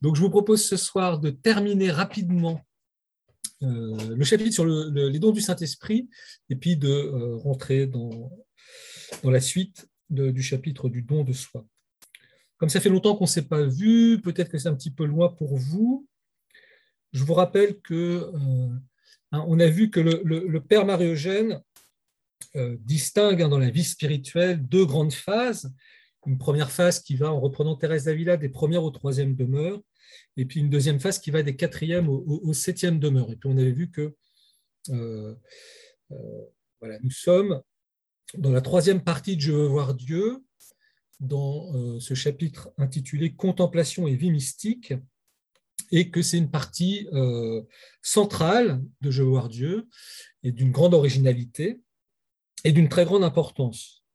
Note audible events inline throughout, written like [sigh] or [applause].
Donc, je vous propose ce soir de terminer rapidement euh, le chapitre sur les dons du Saint-Esprit et puis de euh, rentrer dans, la suite du chapitre du don de soi. Comme ça fait longtemps qu'on ne s'est pas vu, peut-être que c'est un petit peu loin pour vous. Je vous rappelle que euh, hein, a vu que le, Père Marie-Eugène distingue hein, dans la vie spirituelle deux grandes phases une première phase qui va, en reprenant Thérèse d'Avila, des premières aux troisième demeures, et puis une deuxième phase qui va des quatrièmes aux, septième demeures. Et puis on avait vu que euh, euh, voilà, nous sommes dans la troisième partie de Je veux voir Dieu, dans euh, ce chapitre intitulé Contemplation et vie mystique, et que c'est une partie centrale de Je veux voir Dieu, et d'une grande originalité, et d'une très grande importance.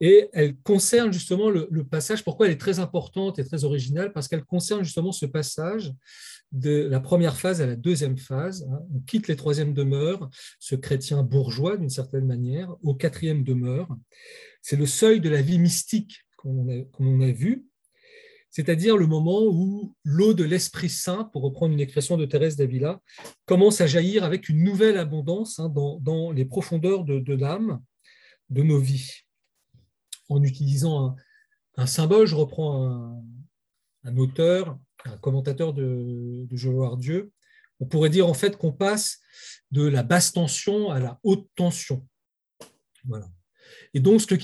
Et elle concerne justement le, passage, pourquoi elle est très importante et très originale, parce qu'elle concerne justement ce passage de la première phase à la deuxième phase. Hein. On quitte les troisièmes demeures, ce chrétien bourgeois d'une certaine manière, au quatrième demeure. C'est le seuil de la vie mystique, comme on a, vu, c'est-à-dire le moment où l'eau de l'Esprit Saint, pour reprendre une expression de Thérèse d'Avila, commence à jaillir avec une nouvelle abondance hein, dans, les profondeurs de l'âme, de nos vies en utilisant un, symbole. Je reprends un, auteur, un commentateur de, de voir Dieu. On pourrait dire en fait qu'on passe de la basse tension à la haute tension. Voilà. Et donc, ce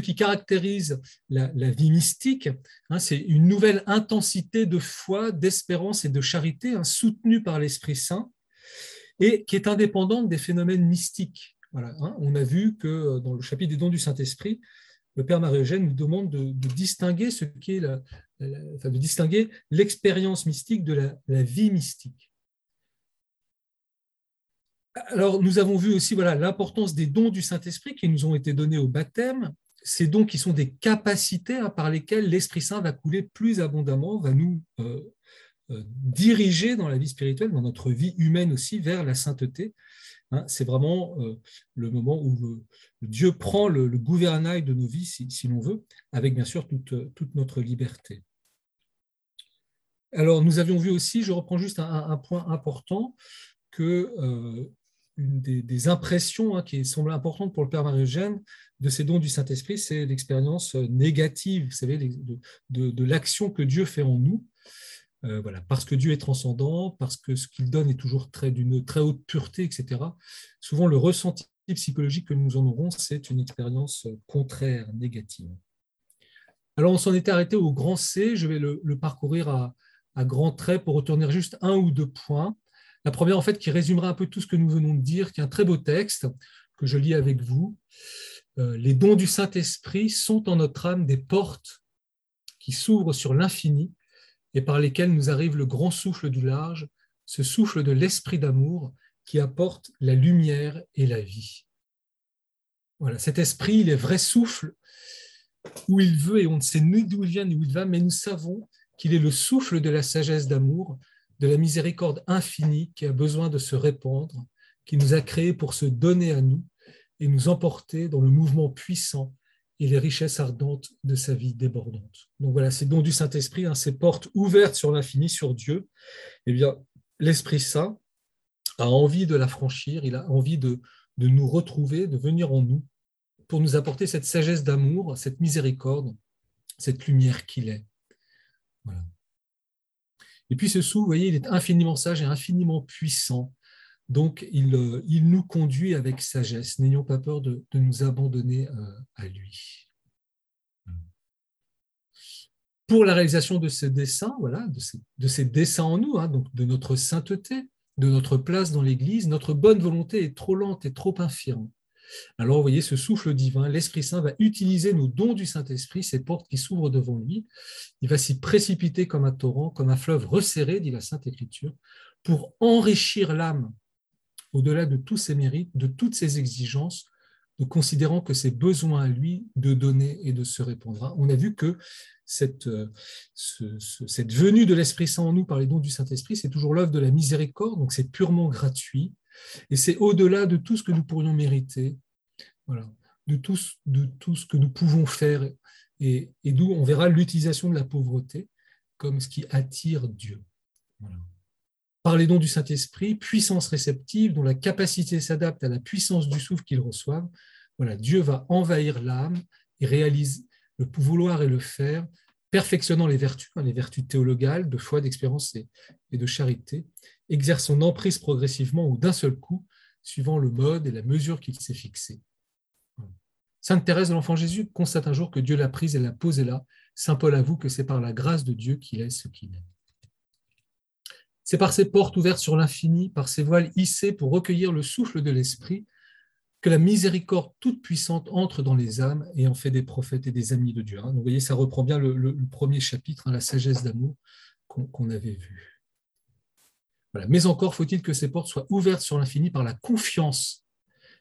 qui, caractérise la, vie mystique, hein, c'est une nouvelle intensité de foi, d'espérance et de charité hein, soutenue par l'Esprit Saint et qui est indépendante des phénomènes mystiques. Voilà, hein. On a vu que dans le chapitre des dons du Saint-Esprit, le Père Marie-Eugène nous demande de, distinguer ce qui est de distinguer l'expérience mystique de la, vie mystique. Alors, nous avons vu aussi voilà l'importance des dons du Saint-Esprit qui nous ont été donnés au baptême. Ces dons qui sont des capacités hein, par lesquelles l'Esprit Saint va couler plus abondamment, va nous euh, euh, diriger dans la vie spirituelle, dans notre vie humaine aussi, vers la sainteté. Hein, c'est vraiment euh, le moment où Dieu prend le, gouvernail de nos vies, si, l'on veut, avec bien sûr toute, notre liberté. Alors, nous avions vu aussi, je reprends juste un, point important, que euh, une des, impressions hein, qui semble importante pour le Père Marie-Eugène de ces dons du Saint-Esprit, c'est l'expérience négative, vous savez, de l'action que Dieu fait en nous. Euh, voilà, parce que Dieu est transcendant, parce que ce qu'il donne est toujours d'une très haute pureté, etc. Souvent, le ressenti psychologique que nous en aurons, c'est une expérience contraire, négative. Alors, on s'en était arrêté au grand C. Je vais le, parcourir à, grands traits pour retourner juste un ou deux points. La première, en fait, qui résumera un peu tout ce que nous venons de dire, qui est un très beau texte que je lis avec vous. Euh, les dons du Saint-Esprit sont en notre âme des portes qui s'ouvrent sur l'infini et par lesquels nous arrive le grand souffle du large, ce souffle de l'esprit d'amour qui apporte la lumière et la vie. Voilà, cet esprit, il est vrai souffle où il veut et on ne sait ni d'où il vient ni où il va, mais nous savons qu'il est le souffle de la sagesse d'amour, de la miséricorde infinie qui a besoin de se répandre, qui nous a créés pour se donner à nous et nous emporter dans le mouvement puissant et les richesses ardentes de sa vie débordante. Donc voilà, ces dons du Saint-Esprit, hein, ces portes ouvertes sur l'infini, sur Dieu. Eh bien, l'Esprit Saint a envie de la franchir, il a envie de, de nous retrouver, de venir en nous, pour nous apporter cette sagesse d'amour, cette miséricorde, cette lumière qu'il est. Voilà. Et puis ce sou, vous voyez, il est infiniment sage et infiniment puissant. Donc, euh, il, nous conduit avec sagesse. N'ayons pas peur de, nous abandonner euh, à lui. Pour la réalisation de ces dessins, voilà, de ces, dessins en nous, hein, donc de notre sainteté, de notre place dans l'Église, notre bonne volonté est trop lente et trop infirme. Alors, vous voyez, ce souffle divin, l'Esprit Saint va utiliser nos dons du Saint-Esprit, ces portes qui s'ouvrent devant lui. Il va s'y précipiter comme un torrent, comme un fleuve resserré, dit la Sainte Écriture, pour enrichir l'âme au-delà de tous ses mérites, de toutes ses exigences, de considérant que c'est besoin à lui de donner et de se répondre. On a vu que cette, euh, cette venue de l'Esprit Saint en nous par les dons du Saint-Esprit, c'est toujours l'œuvre de la miséricorde, donc c'est purement gratuit, et c'est au-delà de tout ce que nous pourrions mériter, voilà, de, tout, ce que nous pouvons faire, et, et d'où on verra l'utilisation de la pauvreté, comme ce qui attire Dieu. Par les dons du Saint-Esprit, puissance réceptive dont la capacité s'adapte à la puissance du souffle qu'ils reçoivent, voilà, Dieu va envahir l'âme et réalise le vouloir et le faire, perfectionnant les vertus, hein, les vertus théologales, de foi, d'expérience et, de charité, exerce son emprise progressivement ou d'un seul coup, suivant le mode et la mesure qu'il s'est fixé. Sainte Thérèse l'Enfant Jésus constate un jour que Dieu l'a prise et l'a posée là. Saint Paul avoue que c'est par la grâce de Dieu qu'il est ce qu'il est. C'est par ses portes ouvertes sur l'infini, par ses voiles hissées pour recueillir le souffle de l'Esprit, que la miséricorde toute puissante entre dans les âmes et en fait des prophètes et des amis de Dieu. Hein. vous voyez, ça reprend bien le, premier chapitre, hein, la sagesse d'amour qu'on avait vu. Mais encore faut-il que ces portes soient ouvertes sur l'infini par la confiance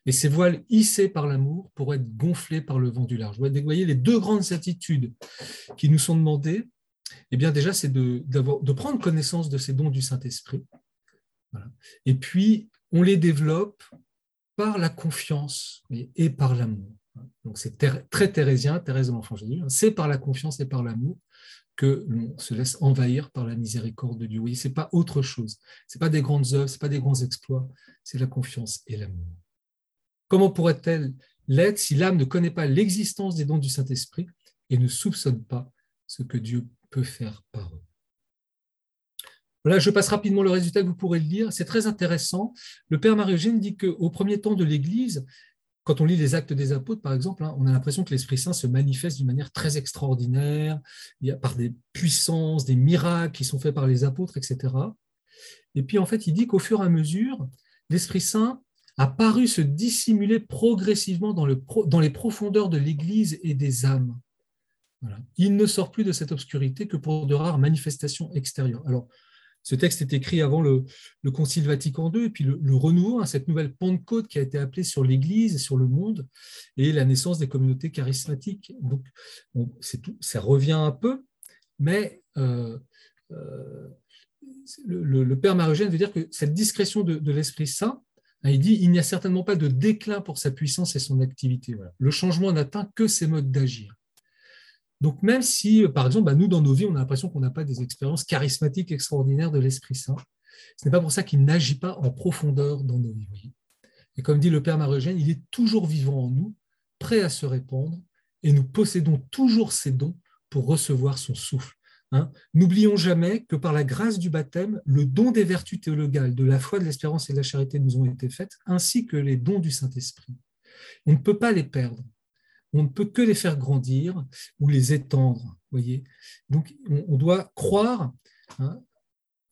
et ces voiles hissées par l'amour pour être gonflées par le vent du large. Vous voyez, les deux grandes attitudes qui nous sont demandées, eh bien déjà, c'est de, prendre connaissance de ces dons du Saint-Esprit. Et puis, on les développe par la confiance et par l'amour. Donc c'est très thérésien, Thérèse de l'Enfant Jésus. Hein. C'est par la confiance et par l'amour que l'on se laisse envahir par la miséricorde de Dieu. Oui, c'est pas autre chose. C'est pas des grandes œuvres, c'est pas des grands exploits. C'est la confiance et l'amour. Comment pourrait-elle l'être si l'âme ne connaît pas l'existence des dons du Saint-Esprit et ne soupçonne pas ce que Dieu peut faire par eux voilà, je passe rapidement le résultat que vous pourrez le lire. C'est très intéressant. Le Père Marie-Eugène dit qu'au premier temps de l'Église, quand on lit les actes des apôtres, par exemple, hein, on a l'impression que l'Esprit Saint se manifeste d'une manière très extraordinaire, par des puissances, des miracles qui sont faits par les apôtres, etc. Et puis, en fait, il dit qu'au fur et à mesure, l'Esprit Saint a paru se dissimuler progressivement dans les profondeurs de l'Église et des âmes. Il ne sort plus de cette obscurité que pour de rares manifestations extérieures. Alors, ce texte est écrit avant le, Concile Vatican II, et puis le, renouveau, hein, cette nouvelle Pentecôte qui a été appelée sur l'Église et sur le monde, et la naissance des communautés charismatiques. Donc, ça revient un peu, mais euh, euh, le, Père Marogène veut dire que cette discrétion de, l'Esprit Saint, hein, il dit il n'y a certainement pas de déclin pour sa puissance et son activité. Le changement n'atteint que ses modes d'agir. Donc même si, euh, par exemple, bah, nous, dans nos vies, on a l'impression qu'on n'a pas des expériences charismatiques extraordinaires de l'Esprit Saint, ce n'est pas pour ça qu'il n'agit pas en profondeur dans nos vies. Et comme dit le Père Marogène, il est toujours vivant en nous, prêt à se répandre, et nous possédons toujours ses dons pour recevoir son souffle. Hein. N'oublions jamais que par la grâce du baptême, le don des vertus théologales, de la foi, de l'espérance et de la charité nous ont été faites, ainsi que les dons du Saint-Esprit. On ne peut pas les perdre on ne peut que les faire grandir ou les étendre. Voyez Donc, on, doit croire hein,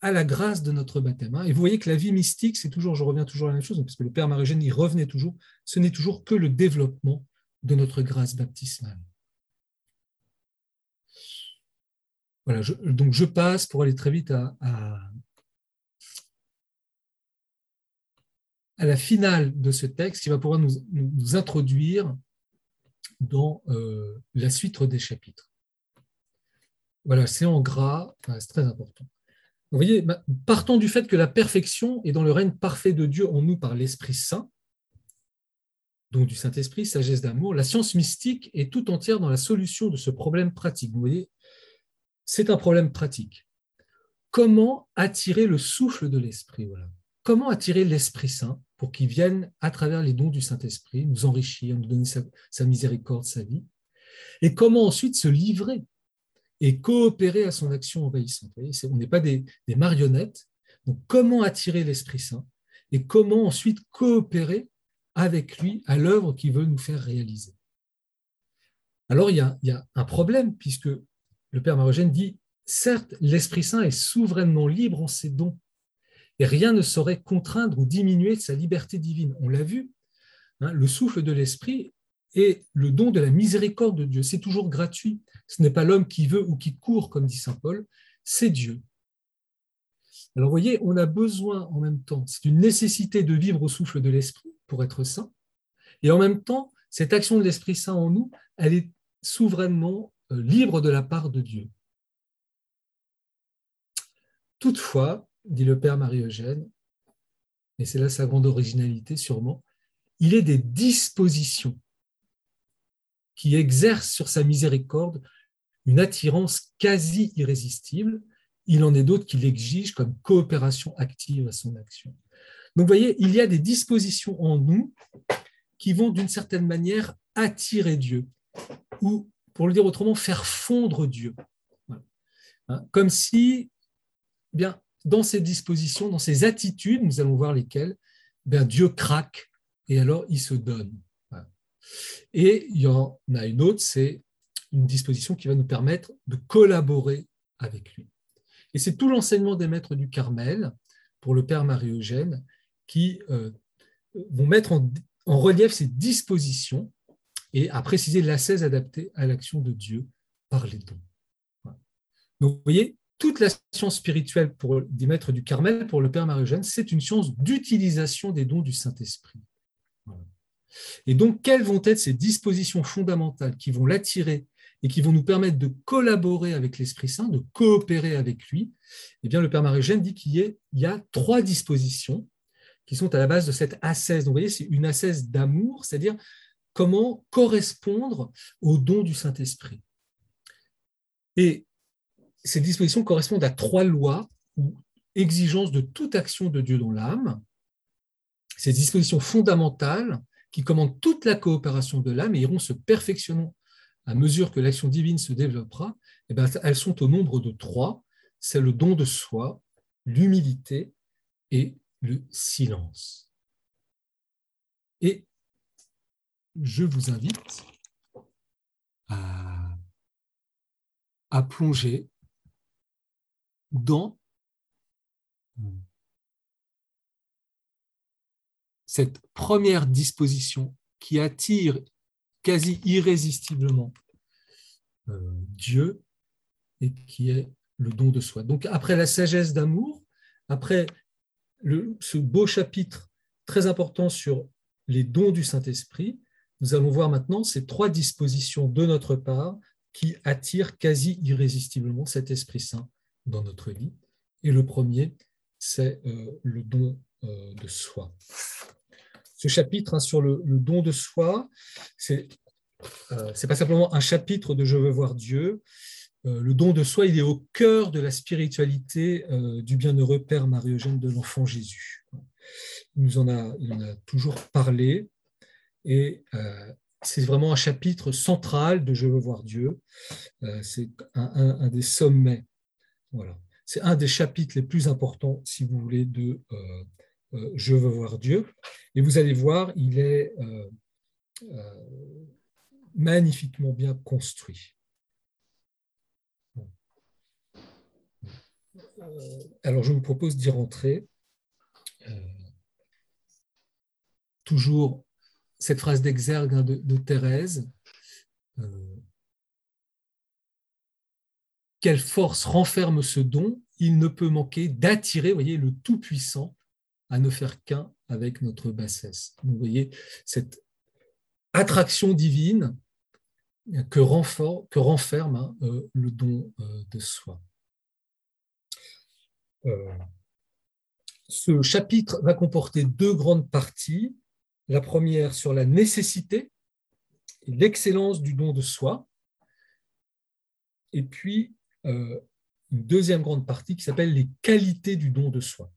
à la grâce de notre baptême. Hein. Et vous voyez que la vie mystique, c'est toujours, je reviens toujours à la même chose, parce que le Père Marie-Eugène y revenait toujours, ce n'est toujours que le développement de notre grâce baptismale. Voilà, donc je passe pour aller très vite à, la finale de ce texte qui va pouvoir nous introduire dans euh, la suite des chapitres. Voilà, c'est en gras, c'est très important. Vous voyez, partons du fait que la perfection est dans le règne parfait de Dieu en nous par l'Esprit Saint, donc du Saint-Esprit, sagesse d'amour, la science mystique est tout entière dans la solution de ce problème pratique. Vous voyez, c'est un problème pratique. Comment attirer le souffle de l'Esprit voilà. Comment attirer l'Esprit Saint pour qu'il vienne, à travers les dons du Saint-Esprit, nous enrichir, nous donner sa, miséricorde, sa vie, et comment ensuite se livrer et coopérer à son action envahissante? on n'est pas des, marionnettes. Donc, comment attirer l'Esprit Saint et comment ensuite coopérer avec lui à l'œuvre qu'il veut nous faire réaliser? Alors, il y, a, il y a un problème, puisque le Père Marogène dit certes, l'Esprit Saint est souverainement libre en ses dons, et rien ne saurait contraindre ou diminuer sa liberté divine. On l'a vu, hein, le souffle de l'esprit est le don de la miséricorde de Dieu. C'est toujours gratuit. Ce n'est pas l'homme qui veut ou qui court, comme dit Saint Paul, c'est Dieu. Alors vous voyez, on a besoin en même temps, c'est une nécessité de vivre au souffle de l'esprit pour être saint, et en même temps, cette action de l'Esprit Saint en nous, elle est souverainement euh, libre de la part de Dieu. Toutefois, dit le père Marie-Eugène, et c'est là sa grande originalité sûrement, il est des dispositions qui exercent sur sa miséricorde une attirance quasi irrésistible. Il en est d'autres qui l'exigent comme coopération active à son action. Donc, vous voyez, il y a des dispositions en nous qui vont d'une certaine manière attirer Dieu, ou pour le dire autrement, faire fondre Dieu. Hein, comme si, eh bien, dans ces dispositions, dans ces attitudes, nous allons voir lesquelles, bien, Dieu craque et alors il se donne. Et il y en a une autre, c'est une disposition qui va nous permettre de collaborer avec lui. Et c'est tout l'enseignement des maîtres du Carmel pour le Père Marie-Eugène qui euh, vont mettre en, en, relief ces dispositions et à préciser l'assaise adaptée à l'action de Dieu par les dons. Donc, vous voyez, toute la science spirituelle pour des maîtres du Carmel, pour le Père Marie-Eugène, c'est une science d'utilisation des dons du Saint-Esprit. Et donc, quelles vont être ces dispositions fondamentales qui vont l'attirer et qui vont nous permettre de collaborer avec l'Esprit Saint, de coopérer avec lui? Eh bien, le Père Marie-Eugène dit qu'il y, a trois dispositions qui sont à la base de cette ascèse. Donc, vous voyez, c'est une ascèse d'amour, c'est-à-dire comment correspondre aux dons du Saint-Esprit. Et ces dispositions correspondent à trois lois ou exigences de toute action de Dieu dans l'âme. Ces dispositions fondamentales qui commandent toute la coopération de l'âme et iront se perfectionnant à mesure que l'action divine se développera, eh bien, elles sont au nombre de trois. C'est le don de soi, l'humilité et le silence. Et je vous invite à, à plonger dans cette première disposition qui attire quasi irrésistiblement euh, Dieu et qui est le don de soi. Donc après la sagesse d'amour, après ce beau chapitre très important sur les dons du Saint-Esprit, nous allons voir maintenant ces trois dispositions de notre part qui attirent quasi irrésistiblement cet Esprit Saint dans notre vie. Et le premier, c'est euh, le don euh, de soi ce chapitre hein, sur le, don de soi, c'est euh, pas simplement un chapitre de Je veux voir Dieu. Euh, le don de soi, il est au cœur de la spiritualité du bienheureux Père Marie-Eugène de l'Enfant Jésus. Il nous en a, toujours parlé et c'est vraiment un chapitre central de Je veux voir Dieu. c'est un, des sommets. C'est un des chapitres les plus importants, si vous voulez, de euh, je veux voir Dieu. Et vous allez voir, il est euh, euh, magnifiquement bien construit. Alors je vous propose d'y rentrer. toujours cette phrase d'exergue hein, de, Thérèse. Quelle force renferme ce don Il ne peut manquer d'attirer, voyez, le Tout-Puissant à ne faire qu'un avec notre bassesse. Vous voyez cette attraction divine que, renferme hein, euh, le don euh, de soi. Euh, ce chapitre va comporter deux grandes parties. La première sur la nécessité et l'excellence du don de soi, et puis une deuxième grande partie qui s'appelle les qualités du don de soi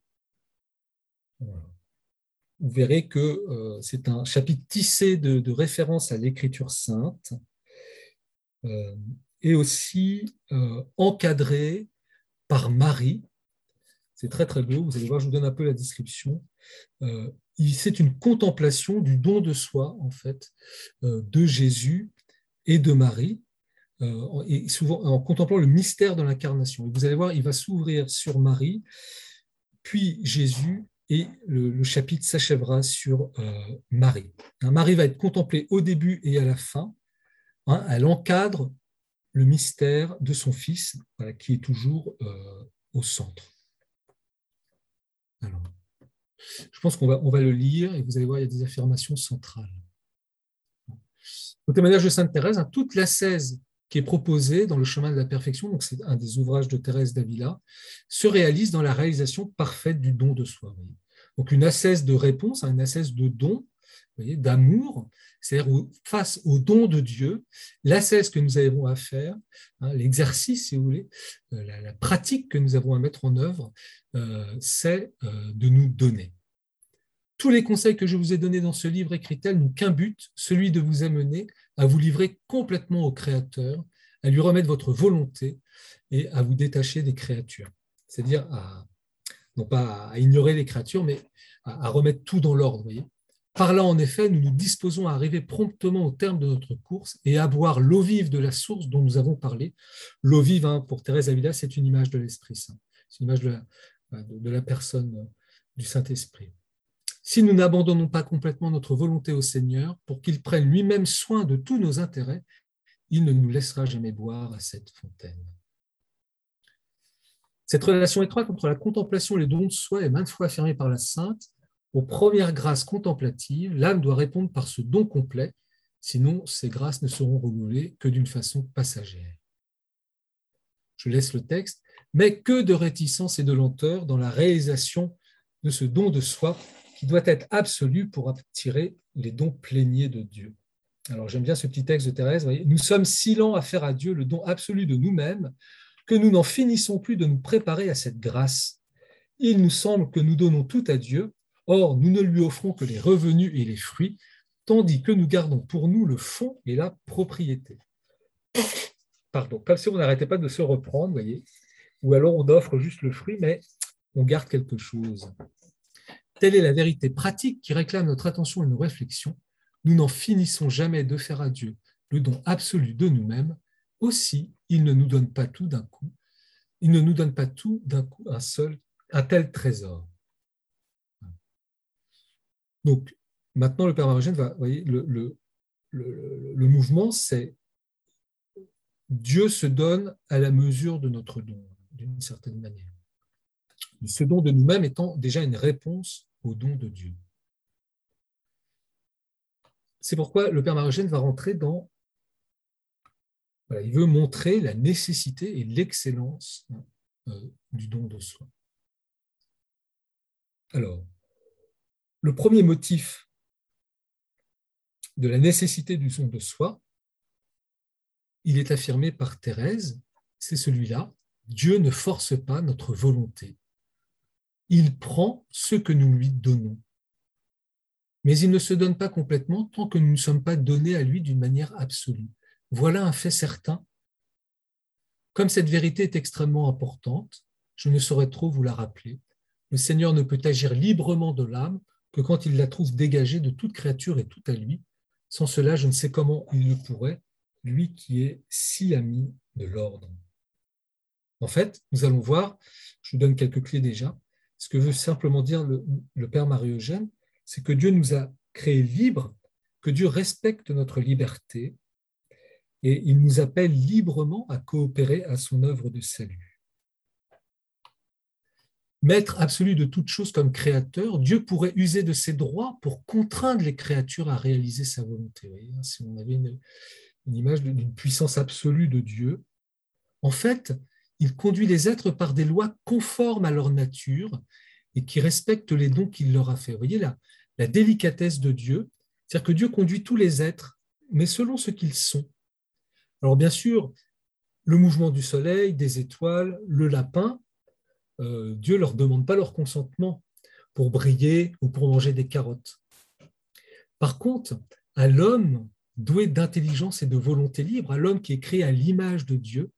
vous verrez que euh, c'est un chapitre tissé de, références à l'écriture sainte euh, et aussi euh, encadré par Marie. C'est très très beau, vous allez voir, je vous donne un peu la description. c'est une contemplation du don de soi, en fait, de Jésus et de Marie, et souvent en contemplant le mystère de l'incarnation. Vous allez voir, il va s'ouvrir sur Marie, puis Jésus, et le, chapitre s'achèvera sur euh, Marie. Hein, Marie va être contemplée au début et à la fin. Hein, elle encadre le mystère de son Fils, qui est toujours euh, au centre. je pense qu'on va, on va le lire et vous allez voir, il y a des affirmations centrales. Au témoignage de Sainte Thérèse, hein, toute la 16 qui est proposé dans le chemin de la perfection, donc c'est un des ouvrages de Thérèse d'Avila, se réalise dans la réalisation parfaite du don de soi. Donc une assesse de réponse, un assesse de don, d'amour, c'est-à-dire face au don de Dieu, l'ascèse que nous avons à faire, hein, l'exercice, si vous voulez, euh, la, pratique que nous avons à mettre en œuvre, euh, c'est euh, de nous donner. Tous les conseils que je vous ai donnés dans ce livre écrit-elle n'ont qu'un but, celui de vous amener à vous livrer complètement au Créateur, à lui remettre votre volonté et à vous détacher des créatures. C'est-à-dire à, non pas à ignorer les créatures, mais à, remettre tout dans l'ordre. Par là, en effet, nous nous disposons à arriver promptement au terme de notre course et à boire l'eau vive de la source dont nous avons parlé. L'eau vive, hein, pour Thérèse Avila, c'est une image de l'Esprit Saint, c'est une image de la, personne du Saint-Esprit. Si nous n'abandonnons pas complètement notre volonté au Seigneur pour qu'il prenne lui-même soin de tous nos intérêts, il ne nous laissera jamais boire à cette fontaine. Cette relation étroite entre la contemplation et les dons de soi est maintes fois affirmée par la Sainte aux premières grâces contemplatives, l'âme doit répondre par ce don complet, sinon ces grâces ne seront renouvelées que d'une façon passagère. Je laisse le texte, mais que de réticence et de lenteur dans la réalisation de ce don de soi qui doit être absolu pour attirer les dons pléniers de Dieu. Alors j'aime bien ce petit texte de Thérèse. nous sommes si lents à faire à Dieu le don absolu de nous-mêmes que nous n'en finissons plus de nous préparer à cette grâce. Il nous semble que nous donnons tout à Dieu Or, nous ne lui offrons que les revenus et les fruits, tandis que nous gardons pour nous le fond et la propriété. Pardon, comme si on n'arrêtait pas de se reprendre, voyez, ou alors on offre juste le fruit, mais on garde quelque chose. Telle est la vérité pratique qui réclame notre attention et nos réflexions. Nous n'en finissons jamais de faire à Dieu le don absolu de nous-mêmes. Aussi, il ne nous donne pas tout d'un coup. Il ne nous donne pas tout d'un coup un seul, un tel trésor. Donc, maintenant, le Père Marogène va, vous voyez, le, le, mouvement, c'est Dieu se donne à la mesure de notre don, d'une certaine manière. Ce don de nous-mêmes étant déjà une réponse au don de Dieu. C'est pourquoi le Père Marogène va rentrer dans. il veut montrer la nécessité et l'excellence euh, du don de soi. Alors, le premier motif de la nécessité du son de soi, il est affirmé par Thérèse, c'est celui-là, Dieu ne force pas notre volonté. Il prend ce que nous lui donnons. Mais il ne se donne pas complètement tant que nous ne sommes pas donnés à lui d'une manière absolue. Voilà un fait certain. Comme cette vérité est extrêmement importante, je ne saurais trop vous la rappeler. Le Seigneur ne peut agir librement de l'âme que quand il la trouve dégagée de toute créature et tout à lui. Sans cela, je ne sais comment il le pourrait, lui qui est si ami de l'ordre. En fait, nous allons voir, je vous donne quelques clés déjà, ce que veut simplement dire le, Père Marie-Eugène, c'est que Dieu nous a créés libres, que Dieu respecte notre liberté, et il nous appelle librement à coopérer à son œuvre de salut maître absolu de toute chose comme créateur, Dieu pourrait user de ses droits pour contraindre les créatures à réaliser sa volonté. Hein, si on avait une, image d'une puissance absolue de Dieu, en fait, il conduit les êtres par des lois conformes à leur nature et qui respectent les dons qu'il leur a faits. Vous voyez la, la délicatesse de Dieu, c'est-à-dire que Dieu conduit tous les êtres, mais selon ce qu'ils sont. Alors bien sûr, le mouvement du soleil, des étoiles, le lapin, euh, Dieu ne leur demande pas leur consentement pour briller ou pour manger des carottes. Par contre, à l'homme doué d'intelligence et de volonté libre, à l'homme qui est créé à l'image de Dieu,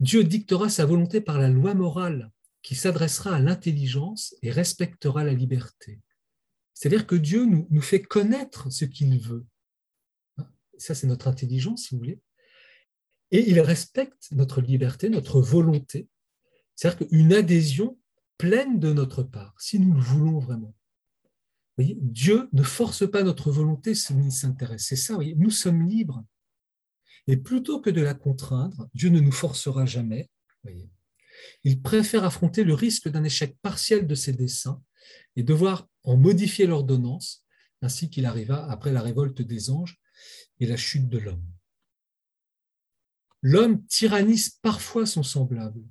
Dieu dictera sa volonté par la loi morale qui s'adressera à l'intelligence et respectera la liberté. C'est-à-dire que Dieu nous, fait connaître ce qu'il veut. Ça, c'est notre intelligence, si vous voulez. Et il respecte notre liberté, notre volonté, c'est-à-dire qu'une adhésion pleine de notre part, si nous le voulons vraiment. Dieu ne force pas notre volonté s'il s'intéresse. C'est ça, voyez, nous sommes libres. Et plutôt que de la contraindre, Dieu ne nous forcera jamais. Il préfère affronter le risque d'un échec partiel de ses desseins et devoir en modifier l'ordonnance, ainsi qu'il arriva après la révolte des anges et la chute de l'homme. L'homme tyrannise parfois son semblable,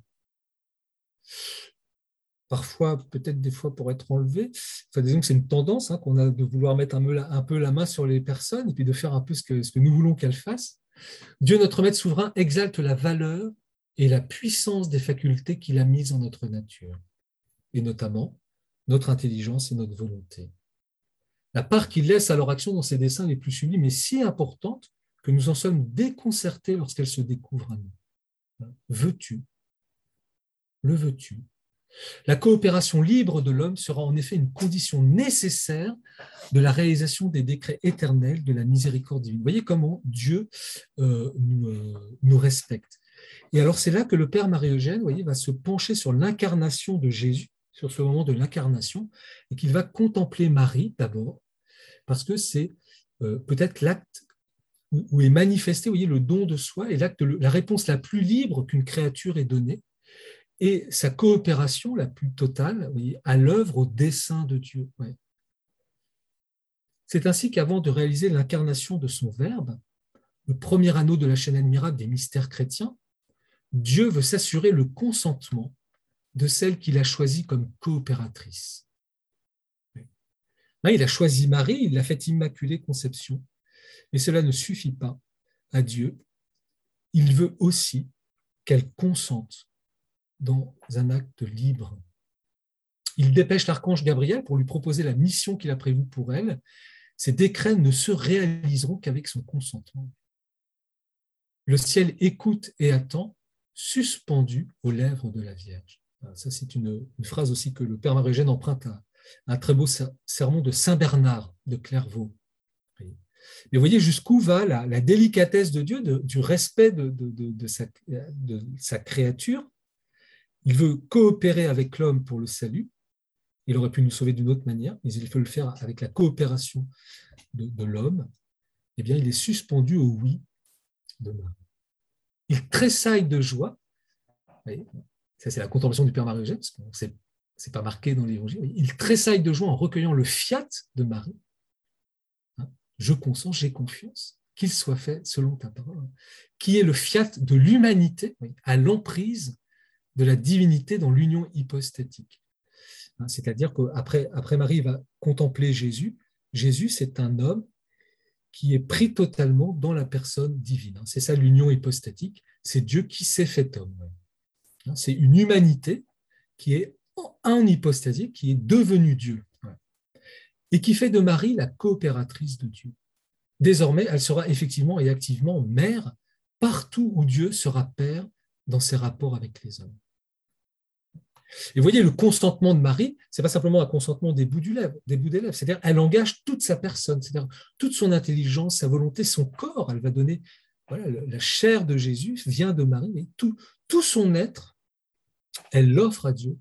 parfois, peut-être des fois pour être enlevé. Disons que c'est une tendance hein, qu'on a de vouloir mettre un peu, la main sur les personnes et puis de faire un peu ce que nous voulons qu'elles fassent. Dieu, notre Maître souverain, exalte la valeur et la puissance des facultés qu'il a mises en notre nature, et notamment notre intelligence et notre volonté. La part qu'il laisse à leur action dans ses dessins les plus sublimes est si importante que nous en sommes déconcertés lorsqu'elle se découvre à nous. Veux-tu? Le veux-tu? La coopération libre de l'homme sera en effet une condition nécessaire de la réalisation des décrets éternels de la miséricorde divine. Vous voyez comment Dieu euh, euh, nous, respecte. Et alors c'est là que le Père Marie-Eugène va se pencher sur l'incarnation de Jésus, sur ce moment de l'incarnation, et qu'il va contempler Marie d'abord, parce que c'est euh, peut-être l'acte où, est manifesté voyez, le don de soi et l'acte, la réponse la plus libre qu'une créature est donnée, et sa coopération la plus totale à l'œuvre, au dessein de Dieu. C'est ainsi qu'avant de réaliser l'incarnation de son Verbe, le premier anneau de la chaîne admirable des mystères chrétiens, Dieu veut s'assurer le consentement de celle qu'il a choisie comme coopératrice. il a choisi Marie, il l'a fait immaculée conception, mais cela ne suffit pas à Dieu. Il veut aussi qu'elle consente dans un acte libre. Il dépêche l'archange Gabriel pour lui proposer la mission qu'il a prévue pour elle. Ces décrets ne se réaliseront qu'avec son consentement. Le ciel écoute et attend, suspendu aux lèvres de la Vierge. Ça, c'est une, phrase aussi que le Père Marie-Eugène emprunte à un très beau sermon de Saint Bernard de Clairvaux. Mais voyez jusqu'où va la, délicatesse de Dieu, du respect de, sa, créature. Il veut coopérer avec l'homme pour le salut. Il aurait pu nous sauver d'une autre manière, mais il veut le faire avec la coopération de, l'homme. Eh bien, il est suspendu au oui de Marie. Il tressaille de joie. Ça, c'est la contemplation du Père Marie-Eugène, parce que ce n'est pas marqué dans l'Évangile. Il tressaille de joie en recueillant le fiat de Marie je consens, j'ai confiance, qu'il soit fait selon ta parole, qui est le fiat de l'humanité à l'emprise de la divinité dans l'union hypostatique. Hein, c'est-à-dire qu'après après Marie va contempler Jésus, Jésus c'est un homme qui est pris totalement dans la personne divine. Hein. C'est ça l'union hypostatique, c'est Dieu qui s'est fait homme. Hein, c'est une humanité qui est en hypostasie, qui est devenue Dieu et qui fait de Marie la coopératrice de Dieu. Désormais, elle sera effectivement et activement mère partout où Dieu sera père dans ses rapports avec les hommes. Et voyez, le consentement de Marie, ce n'est pas simplement un consentement des bouts, du des bouts lèvres, c'est-à-dire elle engage toute sa personne, toute son intelligence, sa volonté, son corps. Elle va donner, voilà, la chair de Jésus vient de Marie, mais tout, tout son être, elle l'offre à Dieu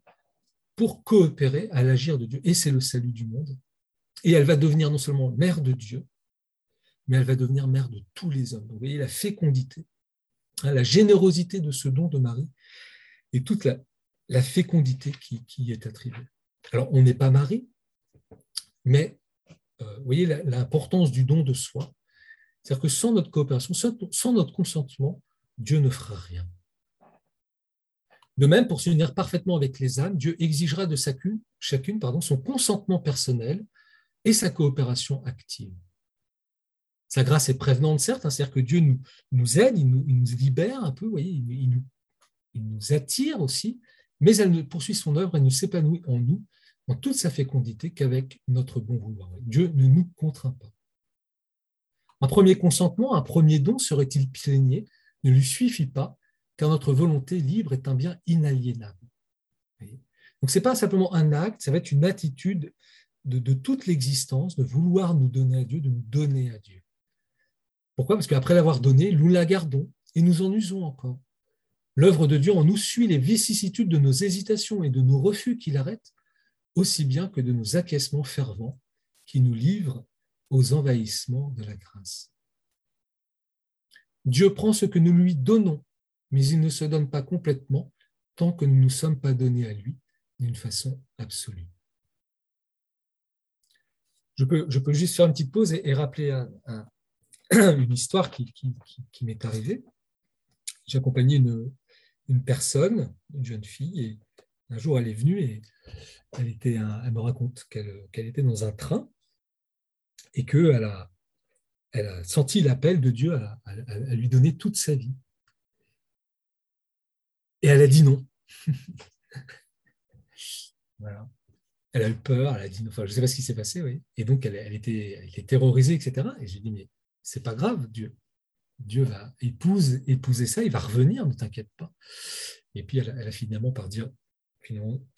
pour coopérer à l'agir de Dieu. Et c'est le salut du monde. Et elle va devenir non seulement mère de Dieu, mais elle va devenir mère de tous les hommes. vous voyez la fécondité, hein, la générosité de ce don de Marie et toute la, fécondité qui, y est attribuée. Alors, on n'est pas Marie, mais euh, vous voyez l'importance du don de soi. C'est-à-dire que sans notre coopération, sans notre consentement, Dieu ne fera rien. De même, pour s'unir parfaitement avec les âmes, Dieu exigera de chacune, pardon, son consentement personnel et sa coopération active. Sa grâce est prévenante, certes, hein, c'est-à-dire que Dieu nous, aide, il nous, libère un peu, vous voyez, il, nous, attire aussi, mais elle ne poursuit son œuvre, elle ne s'épanouit en nous, en toute sa fécondité, qu'avec notre bon vouloir. Dieu ne nous contraint pas. Un premier consentement, un premier don serait-il plaigné ne lui suffit pas, car notre volonté libre est un bien inaliénable. Donc ce n'est pas simplement un acte, ça va être une attitude de, toute l'existence, de vouloir nous donner à Dieu, de nous donner à Dieu. Pourquoi? Parce qu'après l'avoir donné, nous la gardons et nous en usons encore. L'œuvre de Dieu en nous suit les vicissitudes de nos hésitations et de nos refus qu'il arrête, aussi bien que de nos acquiescements fervents qui nous livrent aux envahissements de la grâce. Dieu prend ce que nous lui donnons, mais il ne se donne pas complètement tant que nous ne nous sommes pas donnés à lui d'une façon absolue. Je peux, juste faire une petite pause et, rappeler [clears throat] une histoire qui, m'est arrivée. J'ai accompagné une, personne, une jeune fille, et un jour, elle est venue et elle, me raconte qu'elle était dans un train et qu'elle a, elle a senti l'appel de Dieu à, lui donner toute sa vie. Et elle a dit non. [laughs] Elle a eu peur, elle a dit non. Enfin, je ne sais pas ce qui s'est passé, oui. Et donc, elle, était, terrorisée, etc. Et je lui ai dit, mais c'est pas grave, Dieu. Dieu va épouse, épouser ça, il va revenir, ne t'inquiète pas. Et puis, elle, a finalement par dire,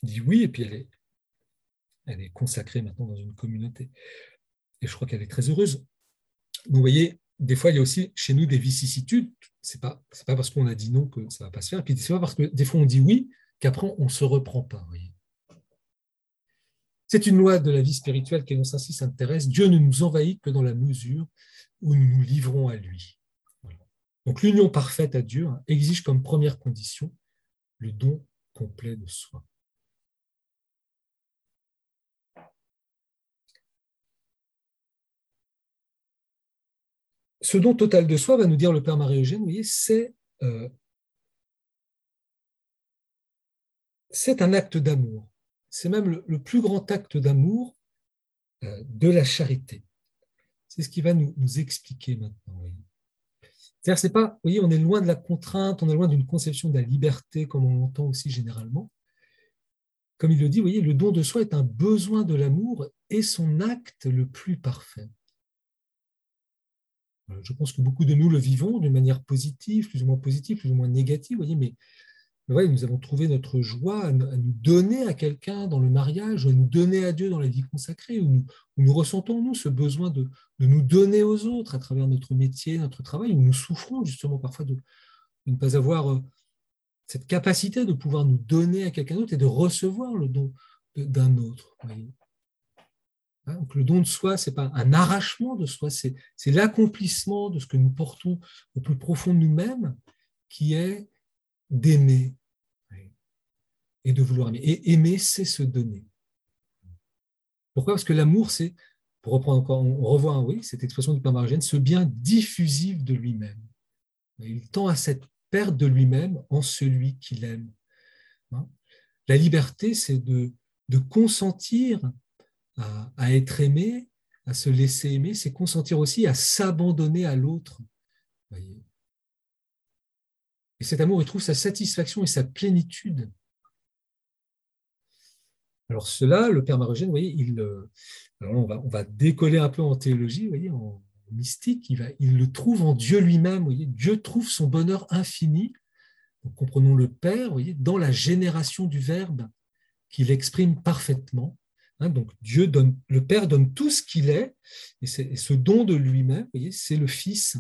dit oui, et puis elle est, consacrée maintenant dans une communauté. Et je crois qu'elle est très heureuse. vous voyez, des fois, il y a aussi chez nous des vicissitudes. Ce n'est pas, parce qu'on a dit non que ça ne va pas se faire. Et puis, ce n'est pas parce que des fois on dit oui qu'après on ne se reprend pas. C'est une loi de la vie spirituelle qui nous ainsi s'intéresse. Dieu ne nous envahit que dans la mesure où nous nous livrons à lui. Donc l'union parfaite à Dieu hein, exige comme première condition le don complet de soi. Ce don total de soi, va nous dire le Père Marie-Eugène, voyez, c'est euh, un acte d'amour. C'est même le, plus grand acte d'amour euh, de la charité. C'est ce qui va nous, expliquer maintenant. C'est-à-dire, c'est pas, vous voyez, on est loin de la contrainte, on est loin d'une conception de la liberté comme on l'entend aussi généralement. Comme il le dit, vous voyez, le don de soi est un besoin de l'amour et son acte le plus parfait. Euh, je pense que beaucoup de nous le vivons d'une manière positive, plus ou moins positive, plus ou moins négative, vous voyez, mais nous avons trouvé notre joie à, nous donner à quelqu'un dans le mariage, à nous donner à Dieu dans la vie consacrée, où nous, ressentons, nous, ce besoin de, nous donner aux autres à travers notre métier, notre travail, où nous souffrons justement parfois de, ne pas avoir euh, cette capacité de pouvoir nous donner à quelqu'un d'autre et de recevoir le don d'un autre. Hein, donc, le don de soi, ce n'est pas un arrachement de soi, c'est l'accomplissement de ce que nous portons au plus profond de nous-mêmes, qui est d'aimer et de vouloir aimer. Et aimer, c'est se donner. Pourquoi? Parce que l'amour, c'est, pour reprendre encore, on revoit oui, cette expression du Père Margène, ce bien diffusif de lui-même. Il tend à cette perte de lui-même en celui qu'il aime. Hein? La liberté, c'est de, de consentir à, à, être aimé, à se laisser aimer, c'est consentir aussi à s'abandonner à l'autre. Et cet amour, il trouve sa satisfaction et sa plénitude alors cela, le Père Marogène, vous voyez, euh, on, va, décoller un peu en théologie, en mystique, il, va, le trouve en Dieu lui-même. Voyez, Dieu trouve son bonheur infini. comprenons le Père, dans la génération du Verbe qu'il exprime parfaitement. Hein, donc Dieu donne, le Père donne tout ce qu'il est, et ce don de lui-même, c'est le Fils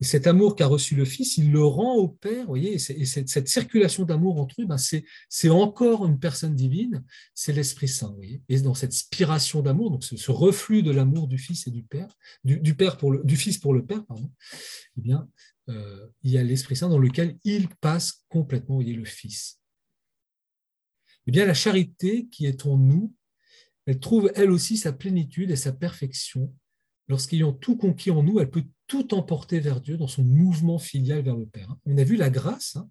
et cet amour qu'a reçu le Fils, il le rend au Père. Voyez, et, cette, circulation d'amour entre eux, ben c'est encore une personne divine, c'est l'Esprit Saint. Voyez. Et dans cette spiration d'amour, donc ce, reflux de l'amour du Fils et du Père, du, Père pour le, Fils pour le Père, pardon, eh bien, euh, il y a l'Esprit Saint dans lequel il passe complètement, voyez, le Fils. Eh bien, la charité qui est en nous, elle trouve elle aussi sa plénitude et sa perfection lorsqu'ayant tout conquis en nous, elle peut tout emporter vers Dieu dans son mouvement filial vers le Père. On a vu la grâce, hein.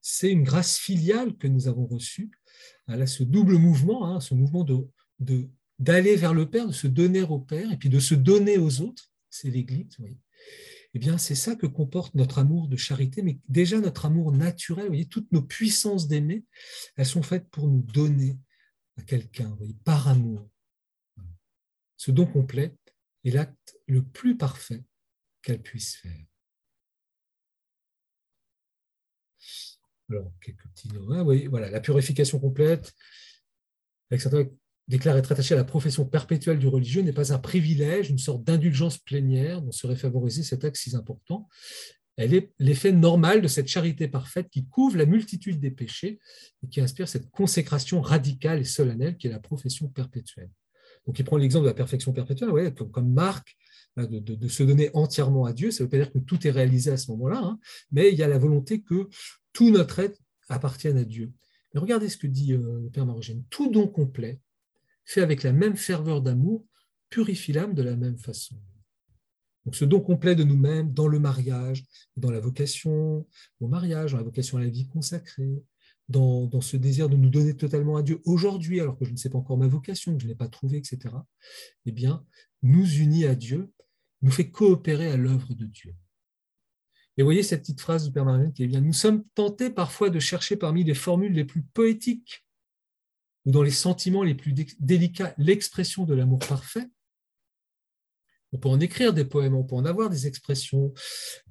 c'est une grâce filiale que nous avons reçue. Ce double mouvement, hein, ce mouvement de, d'aller vers le Père, de se donner au Père et puis de se donner aux autres. C'est l'Église. Eh bien, c'est ça que comporte notre amour de charité, mais déjà notre amour naturel. Toutes nos puissances d'aimer, elles sont faites pour nous donner à quelqu'un, par amour. Ce don complet, est l'acte le plus parfait qu'elle puisse faire. Alors, quelques petits noms. Oui, voilà, la purification complète. Alexandre déclare être attaché à la profession perpétuelle du religieux n'est pas un privilège, une sorte d'indulgence plénière dont serait favorisé cet acte si important. Elle est l'effet normal de cette charité parfaite qui couvre la multitude des péchés et qui inspire cette consécration radicale et solennelle qui est la profession perpétuelle. Donc il prend l'exemple de la perfection perpétuelle, ouais, comme, hein, de, se donner entièrement à Dieu. Ça ne veut pas dire que tout est réalisé à ce moment-là, hein, mais il y a la volonté que tout notre être appartienne à Dieu. Mais regardez ce que dit euh, le Père Marogène. Tout don complet, fait avec la même ferveur d'amour, purifie l'âme de la même façon. Donc ce don complet de nous-mêmes dans le mariage, dans la vocation au mariage, dans la vocation à la vie consacrée, dans, ce désir de nous donner totalement à Dieu aujourd'hui, alors que je ne sais pas encore ma vocation, que je n'ai pas trouvé, etc., eh bien, nous unit à Dieu, nous fait coopérer à l'œuvre de Dieu. Et voyez cette petite phrase du Père Marien qui est bien, nous sommes tentés parfois de chercher parmi les formules les plus poétiques ou dans les sentiments les plus délicats l'expression de l'amour parfait, on peut en écrire des poèmes, on peut en avoir des expressions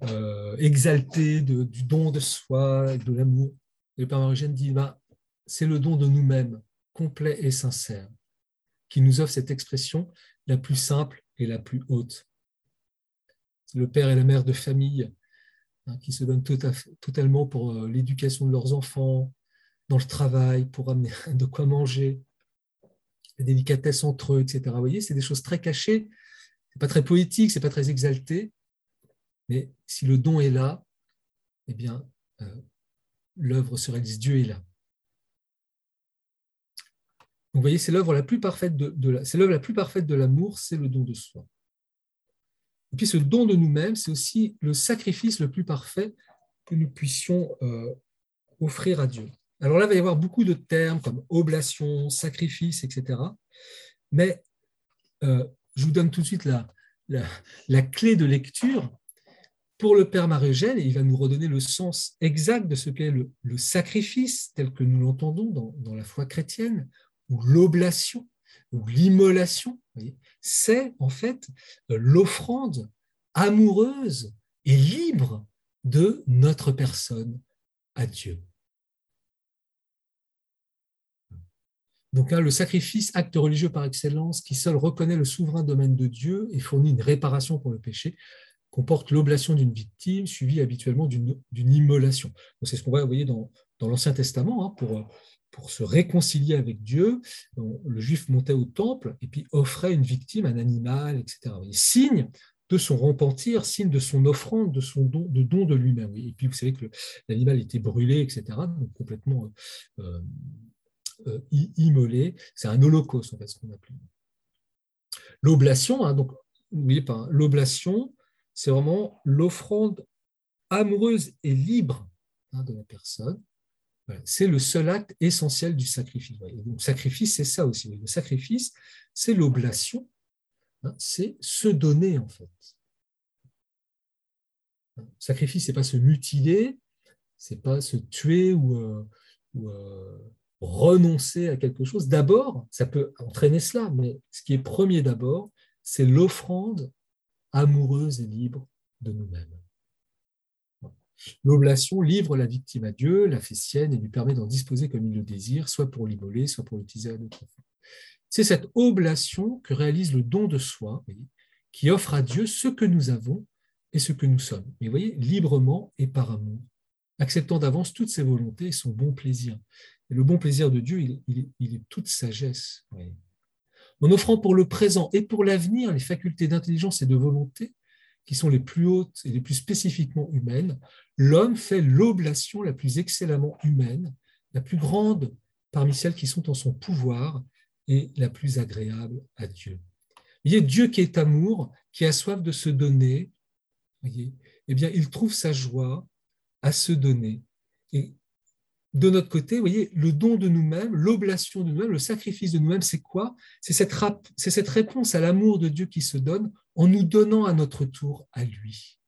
euh, exaltées du don de soi, de l'amour. Et le Père Marugène dit, bah, c'est le don de nous-mêmes, complet et sincère, qui nous offre cette expression la plus simple et la plus haute. Le père et la mère de famille hein, qui se donnent totalement pour euh, l'éducation de leurs enfants, dans le travail, pour amener [laughs] de quoi manger, la délicatesse entre eux, etc. Vous voyez, c'est des choses très cachées, c'est pas très poétique, c'est pas très exalté, mais si le don est là, eh bien, euh, l'œuvre se réalise, Dieu est là. vous voyez, c'est l'œuvre la plus parfaite de l'amour, c'est le don de soi. Et puis ce don de nous-mêmes, c'est aussi le sacrifice le plus parfait que nous puissions euh, offrir à Dieu. Alors là, il va y avoir beaucoup de termes comme oblation, sacrifice, etc. Mais euh, je vous donne tout de suite la, la, clé de lecture pour le Père Marie-Eugène, et il va nous redonner le sens exact de ce qu'est le, sacrifice tel que nous l'entendons dans, la foi chrétienne, ou l'oblation, ou l'immolation. C'est en fait l'offrande amoureuse et libre de notre personne à Dieu. Donc le sacrifice, acte religieux par excellence, qui seul reconnaît le souverain domaine de Dieu et fournit une réparation pour le péché, comporte l'oblation d'une victime suivie habituellement d'une immolation. C'est ce qu'on va voyez dans, l'Ancien Testament, hein, pour, pour se réconcilier avec Dieu, le juif montait au temple et puis offrait une victime, un animal, etc. signe de son repentir, signe de son offrande, de son don de, don de lui-même. Et puis vous savez que l'animal était brûlé, etc. Donc complètement euh, euh, immolé. C'est un holocauste, en fait, ce qu'on appelle. L'oblation, hein, donc, l'oblation, c'est vraiment l'offrande amoureuse et libre hein, de la personne. C'est le seul acte essentiel du sacrifice. Donc, sacrifice, c'est ça aussi. Le sacrifice, c'est l'oblation, c'est se donner, en fait. sacrifice, c'est pas se mutiler, c'est pas se tuer ou, euh, euh, renoncer à quelque chose, d'abord, ça peut entraîner cela, mais ce qui est premier d'abord, c'est l'offrande amoureuse et libre de nous-mêmes. L'oblation livre la victime à Dieu, la fait sienne et lui permet d'en disposer comme il le désire, soit pour l'immoler, soit pour l'utiliser à d'autres fins. C'est cette oblation que réalise le don de soi, qui offre à Dieu ce que nous avons et ce que nous sommes. Mais vous voyez, librement et par amour, acceptant d'avance toutes ses volontés et son bon plaisir le bon plaisir de Dieu, il, est toute sagesse. En offrant pour le présent et pour l'avenir les facultés d'intelligence et de volonté, qui sont les plus hautes et les plus spécifiquement humaines, l'homme fait l'oblation la plus excellemment humaine, la plus grande parmi celles qui sont en son pouvoir et la plus agréable à Dieu. A Dieu qui est amour, qui a soif de se donner, voyez, eh bien, il trouve sa joie à se donner. Et de notre côté, voyez, le don de nous-mêmes, l'oblation de nous-mêmes, le sacrifice de nous-mêmes, c'est quoi? C'est cette, réponse à l'amour de Dieu qui se donne en nous donnant à notre tour à lui.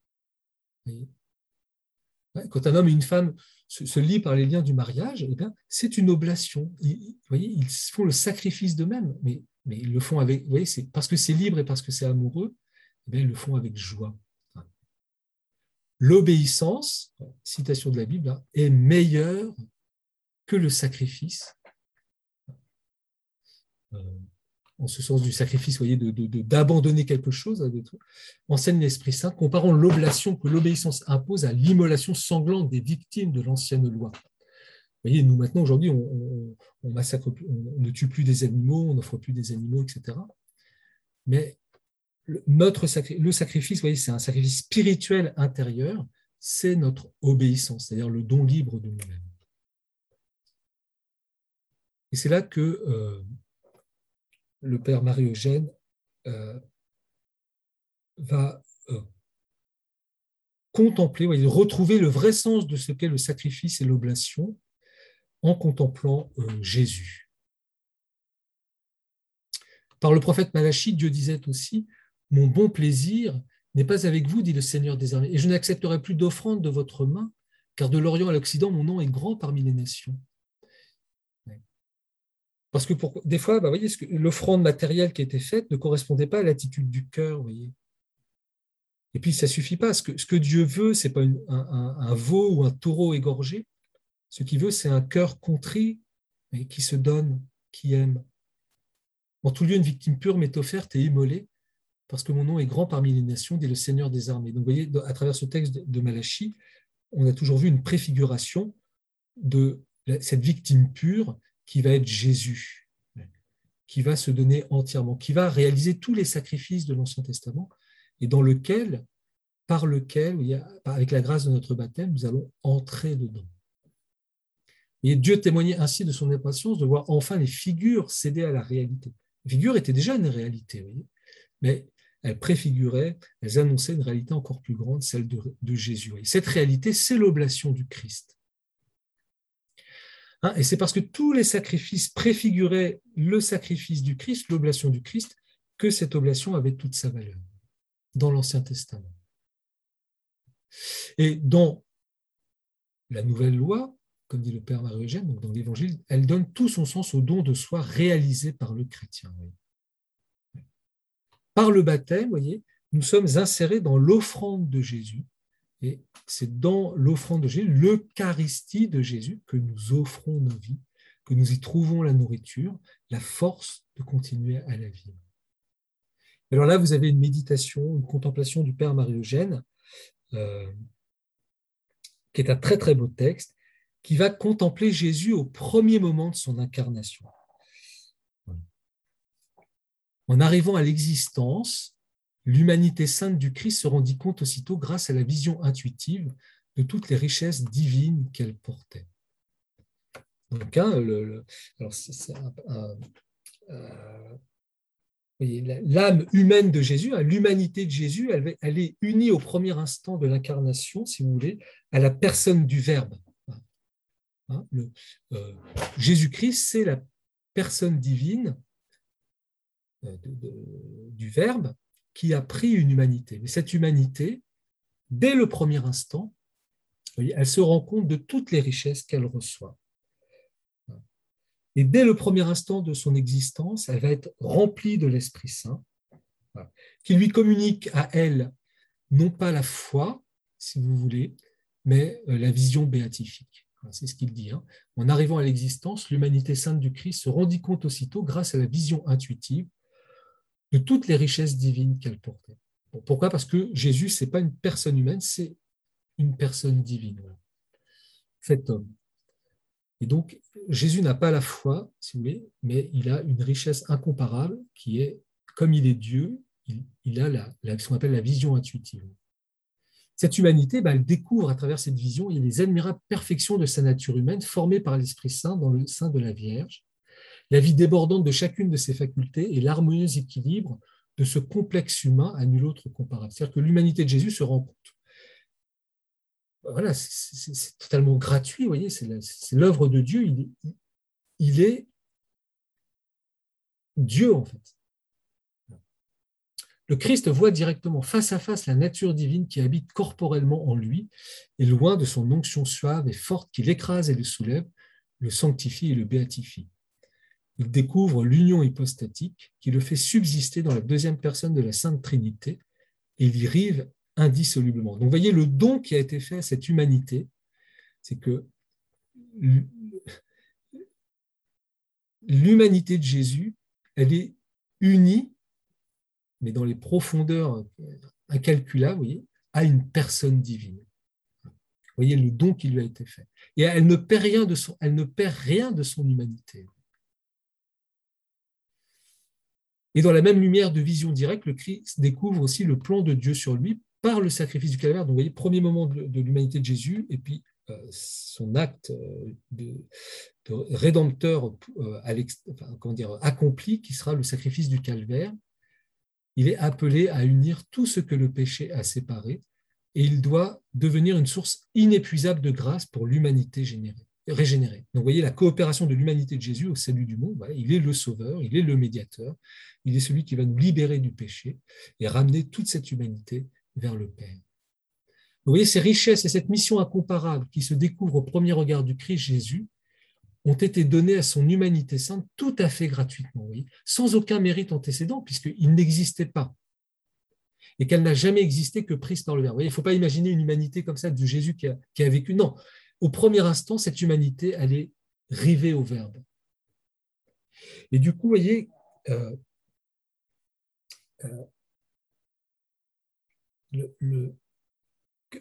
Quand un homme et une femme se, lient par les liens du mariage, eh c'est une oblation. Ils, voyez, ils font le sacrifice d'eux-mêmes, mais, mais ils le font avec, vous voyez, parce que c'est libre et parce que c'est amoureux, eh ils le font avec joie. L'obéissance, citation de la Bible, hein, est meilleure que le sacrifice, euh, en ce sens du sacrifice, voyez, d'abandonner de, quelque chose d'autres, enseigne l'Esprit Saint, comparant l'oblation que l'obéissance impose à l'immolation sanglante des victimes de l'ancienne loi. Vous voyez, nous maintenant, aujourd'hui, on, massacre, on ne tue plus des animaux, on n'offre plus des animaux, etc. Mais notre le sacrifice, vous voyez, c'est un sacrifice spirituel intérieur, c'est notre obéissance, c'est-à-dire le don libre de nous-mêmes. Et c'est là que euh, le père Marie-Eugène euh, va euh, contempler, retrouver le vrai sens de ce qu'est le sacrifice et l'oblation en contemplant euh, Jésus. Par le prophète Malachie, Dieu disait aussi, Mon bon plaisir n'est pas avec vous, dit le Seigneur des armées, et je n'accepterai plus d'offrande de votre main, car de l'Orient à l'Occident, mon nom est grand parmi les nations. Parce que des fois, bah, voyez, l'offrande matérielle qui était faite ne correspondait pas à l'attitude du cœur. Voyez. Et puis, ça ne suffit pas. Ce que, ce que Dieu veut, ce n'est pas un, veau ou un taureau égorgé. Ce qu'il veut, c'est un cœur contrit, et qui se donne, qui aime. En tout lieu, une victime pure m'est offerte et immolée, parce que mon nom est grand parmi les nations, dit le Seigneur des armées. Donc, vous voyez, à travers ce texte de Malachie, on a toujours vu une préfiguration de cette victime pure qui va être Jésus, qui va se donner entièrement, qui va réaliser tous les sacrifices de l'Ancien Testament et dans lequel, par lequel, avec la grâce de notre baptême, nous allons entrer dedans. Et Dieu témoignait ainsi de son impatience de voir enfin les figures céder à la réalité. Les figures étaient déjà une réalité, mais elles préfiguraient, elles annonçaient une réalité encore plus grande, celle de, de Jésus. Et cette réalité, c'est l'oblation du Christ. Hein, et c'est parce que tous les sacrifices préfiguraient le sacrifice du Christ, l'oblation du Christ, que cette oblation avait toute sa valeur dans l'Ancien Testament. Et dans la nouvelle loi, comme dit le Père Marie-Eugène, dans l'Évangile, elle donne tout son sens au don de soi réalisé par le chrétien. Par le baptême, nous sommes insérés dans l'offrande de Jésus, et c'est dans l'offrande de Jésus, l'Eucharistie de Jésus, que nous offrons nos vies, que nous y trouvons la nourriture, la force de continuer à la vivre. Alors là, vous avez une méditation, une contemplation du Père Marie-Eugène, euh, qui est un très très beau texte, qui va contempler Jésus au premier moment de son incarnation. En arrivant à l'existence, L'humanité sainte du Christ se rendit compte aussitôt grâce à la vision intuitive de toutes les richesses divines qu'elle portait. Donc, hein, l'âme humaine de Jésus, hein, l'humanité de Jésus, elle, est unie au premier instant de l'incarnation, si vous voulez, à la personne du Verbe. Hein, euh, Jésus-Christ, c'est la personne divine euh, du Verbe, qui a pris une humanité. Mais cette humanité, dès le premier instant, elle se rend compte de toutes les richesses qu'elle reçoit. Et dès le premier instant de son existence, elle va être remplie de l'Esprit Saint, qui lui communique à elle non pas la foi, si vous voulez, mais euh, la vision béatifique. C'est ce qu'il dit. Hein. En arrivant à l'existence, l'humanité sainte du Christ se rendit compte aussitôt, grâce à la vision intuitive, de toutes les richesses divines qu'elle portait. pourquoi? Parce que Jésus, ce n'est pas une personne humaine, c'est une personne divine, cet homme. Et donc, Jésus n'a pas la foi, si vous voulez, mais il a une richesse incomparable qui est, comme il est Dieu, il, a la, ce qu'on appelle la vision intuitive. Cette humanité, bah, elle découvre à travers cette vision les admirables perfections de sa nature humaine formée par l'Esprit Saint dans le sein de la Vierge, la vie débordante de chacune de ses facultés et l'harmonieux équilibre de ce complexe humain à nul autre comparable. C'est-à-dire que l'humanité de Jésus se rend compte. Voilà, c'est totalement gratuit, vous voyez, c'est l'œuvre de Dieu, il il est Dieu en fait. Le Christ voit directement face à face la nature divine qui habite corporellement en lui, et loin de son onction suave et forte qui l'écrase et le soulève, le sanctifie et le béatifie il découvre l'union hypostatique qui le fait subsister dans la deuxième personne de la Sainte Trinité et il y rive indissolublement. Donc, vous voyez, le don qui a été fait à cette humanité, c'est que l'humanité de Jésus, elle est unie, mais dans les profondeurs incalculables, vous voyez, à une personne divine. Vous voyez le don qui lui a été fait. Et elle ne perd rien de son, elle ne perd rien de son humanité. Et dans la même lumière de vision directe, le Christ découvre aussi le plan de Dieu sur lui par le sacrifice du calvaire. Donc, vous voyez, premier moment de, l'humanité de Jésus, et puis euh, son acte euh, de, rédempteur euh, accompli, qui sera le sacrifice du calvaire. Il est appelé à unir tout ce que le péché a séparé, et il doit devenir une source inépuisable de grâce pour l'humanité générée. Donc vous voyez la coopération de l'humanité de Jésus au salut du monde. il est le sauveur, il est le médiateur, il est celui qui va nous libérer du péché et ramener toute cette humanité vers le Père. Vous voyez, ces richesses et cette mission incomparable qui se découvre au premier regard du Christ Jésus ont été données à son humanité sainte tout à fait gratuitement, sans aucun mérite antécédent, puisqu'il n'existait pas et qu'elle n'a jamais existé que prise par le Verbe. Il ne faut pas imaginer une humanité comme ça de Jésus qui a vécu. Non, au premier instant, cette humanité, elle est rivée au Verbe. Et du coup, vous voyez, euh, euh,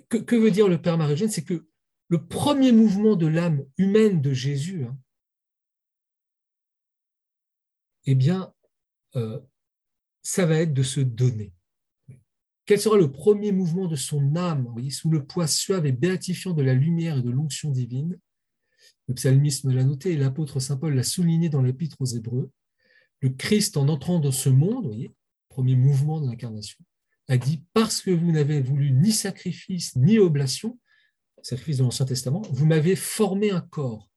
que, veut dire le Père Marie-Eugène? C'est que le premier mouvement de l'âme humaine de Jésus, hein, eh bien, euh, ça va être de se donner. Quel sera le premier mouvement de son âme, sous le poids suave et béatifiant de la lumière et de l'onction divine? Le psalmisme l'a noté et l'apôtre Saint Paul l'a souligné dans l'épître aux Hébreux. Le Christ, en entrant dans ce monde, premier mouvement de l'incarnation, a dit Parce que vous n'avez voulu ni sacrifice ni oblation, sacrifice de l'Ancien Testament, vous m'avez formé un corps.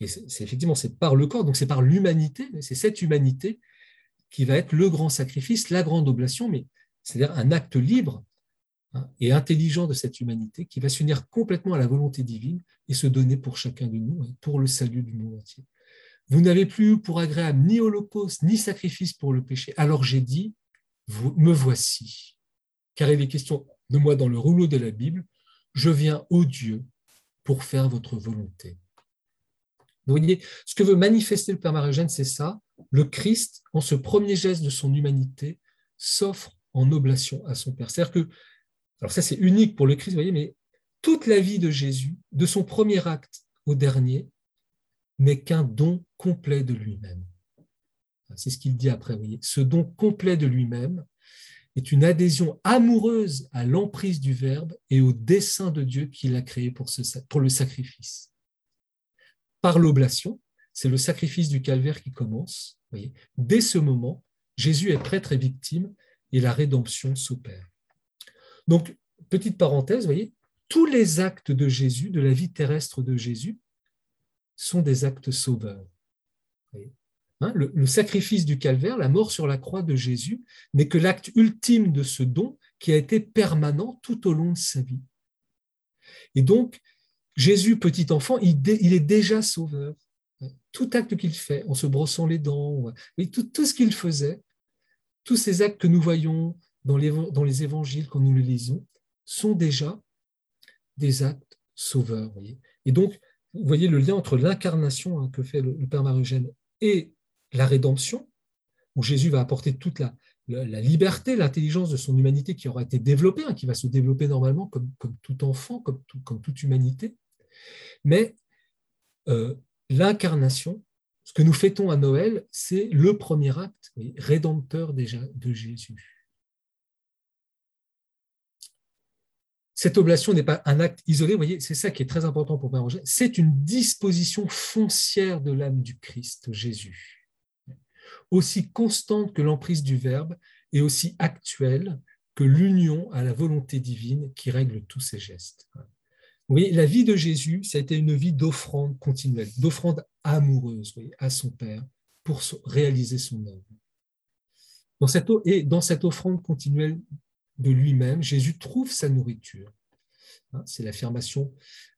Et c'est effectivement, c'est par le corps, donc c'est par l'humanité, c'est cette humanité qui va être le grand sacrifice, la grande oblation, mais c'est-à-dire un acte libre hein, et intelligent de cette humanité qui va s'unir complètement à la volonté divine et se donner pour chacun de nous, hein, pour le salut du monde entier. Vous n'avez plus eu pour agréable ni holocauste, ni sacrifice pour le péché. Alors j'ai dit, me voici. Car il est question de moi dans le rouleau de la Bible, je viens, ô Dieu, pour faire votre volonté. Vous voyez, ce que veut manifester le Père Marie-Eugène, c'est ça. Le Christ, en ce premier geste de son humanité, s'offre en oblation à son Père. C'est-à-dire que, alors ça c'est unique pour le Christ, vous voyez, mais toute la vie de Jésus, de son premier acte au dernier, n'est qu'un don complet de lui-même. C'est ce qu'il dit après, vous voyez. Ce don complet de lui-même est une adhésion amoureuse à l'emprise du Verbe et au dessein de Dieu qu'il a créé pour, ce, le sacrifice. Par l'oblation, c'est le sacrifice du calvaire qui commence. Vous voyez. Dès ce moment, Jésus est prêtre et victime et la rédemption s'opère. Donc, petite parenthèse, vous voyez, tous les actes de Jésus, de la vie terrestre de Jésus, sont des actes sauveurs. Hein, le, sacrifice du calvaire, la mort sur la croix de Jésus, n'est que l'acte ultime de ce don qui a été permanent tout au long de sa vie. Et donc, Jésus, petit enfant, il, est déjà sauveur. Tout acte qu'il fait, en se brossant les dents, tout ce qu'il faisait, tous ces actes que nous voyons dans les, évangiles quand nous les lisons sont déjà des actes sauveurs. et donc, vous voyez le lien entre l'incarnation hein, que fait le, Père Marie-Eugène et la rédemption, où Jésus va apporter toute la, liberté, l'intelligence de son humanité qui aura été développée, hein, qui va se développer normalement comme, comme tout enfant, comme, comme toute humanité. Mais euh, l'incarnation ce que nous fêtons à Noël, c'est le premier acte rédempteur déjà de Jésus. Cette oblation n'est pas un acte isolé, voyez, c'est ça qui est très important pour Père Roger, c'est une disposition foncière de l'âme du Christ, Jésus, aussi constante que l'emprise du Verbe et aussi actuelle que l'union à la volonté divine qui règle tous ses gestes. La vie de Jésus, ça a été une vie d'offrande continuelle, d'offrande amoureuse à son Père pour réaliser son œuvre. Dans cette, et dans cette offrande continuelle de lui-même, Jésus trouve sa nourriture. Hein, c'est l'affirmation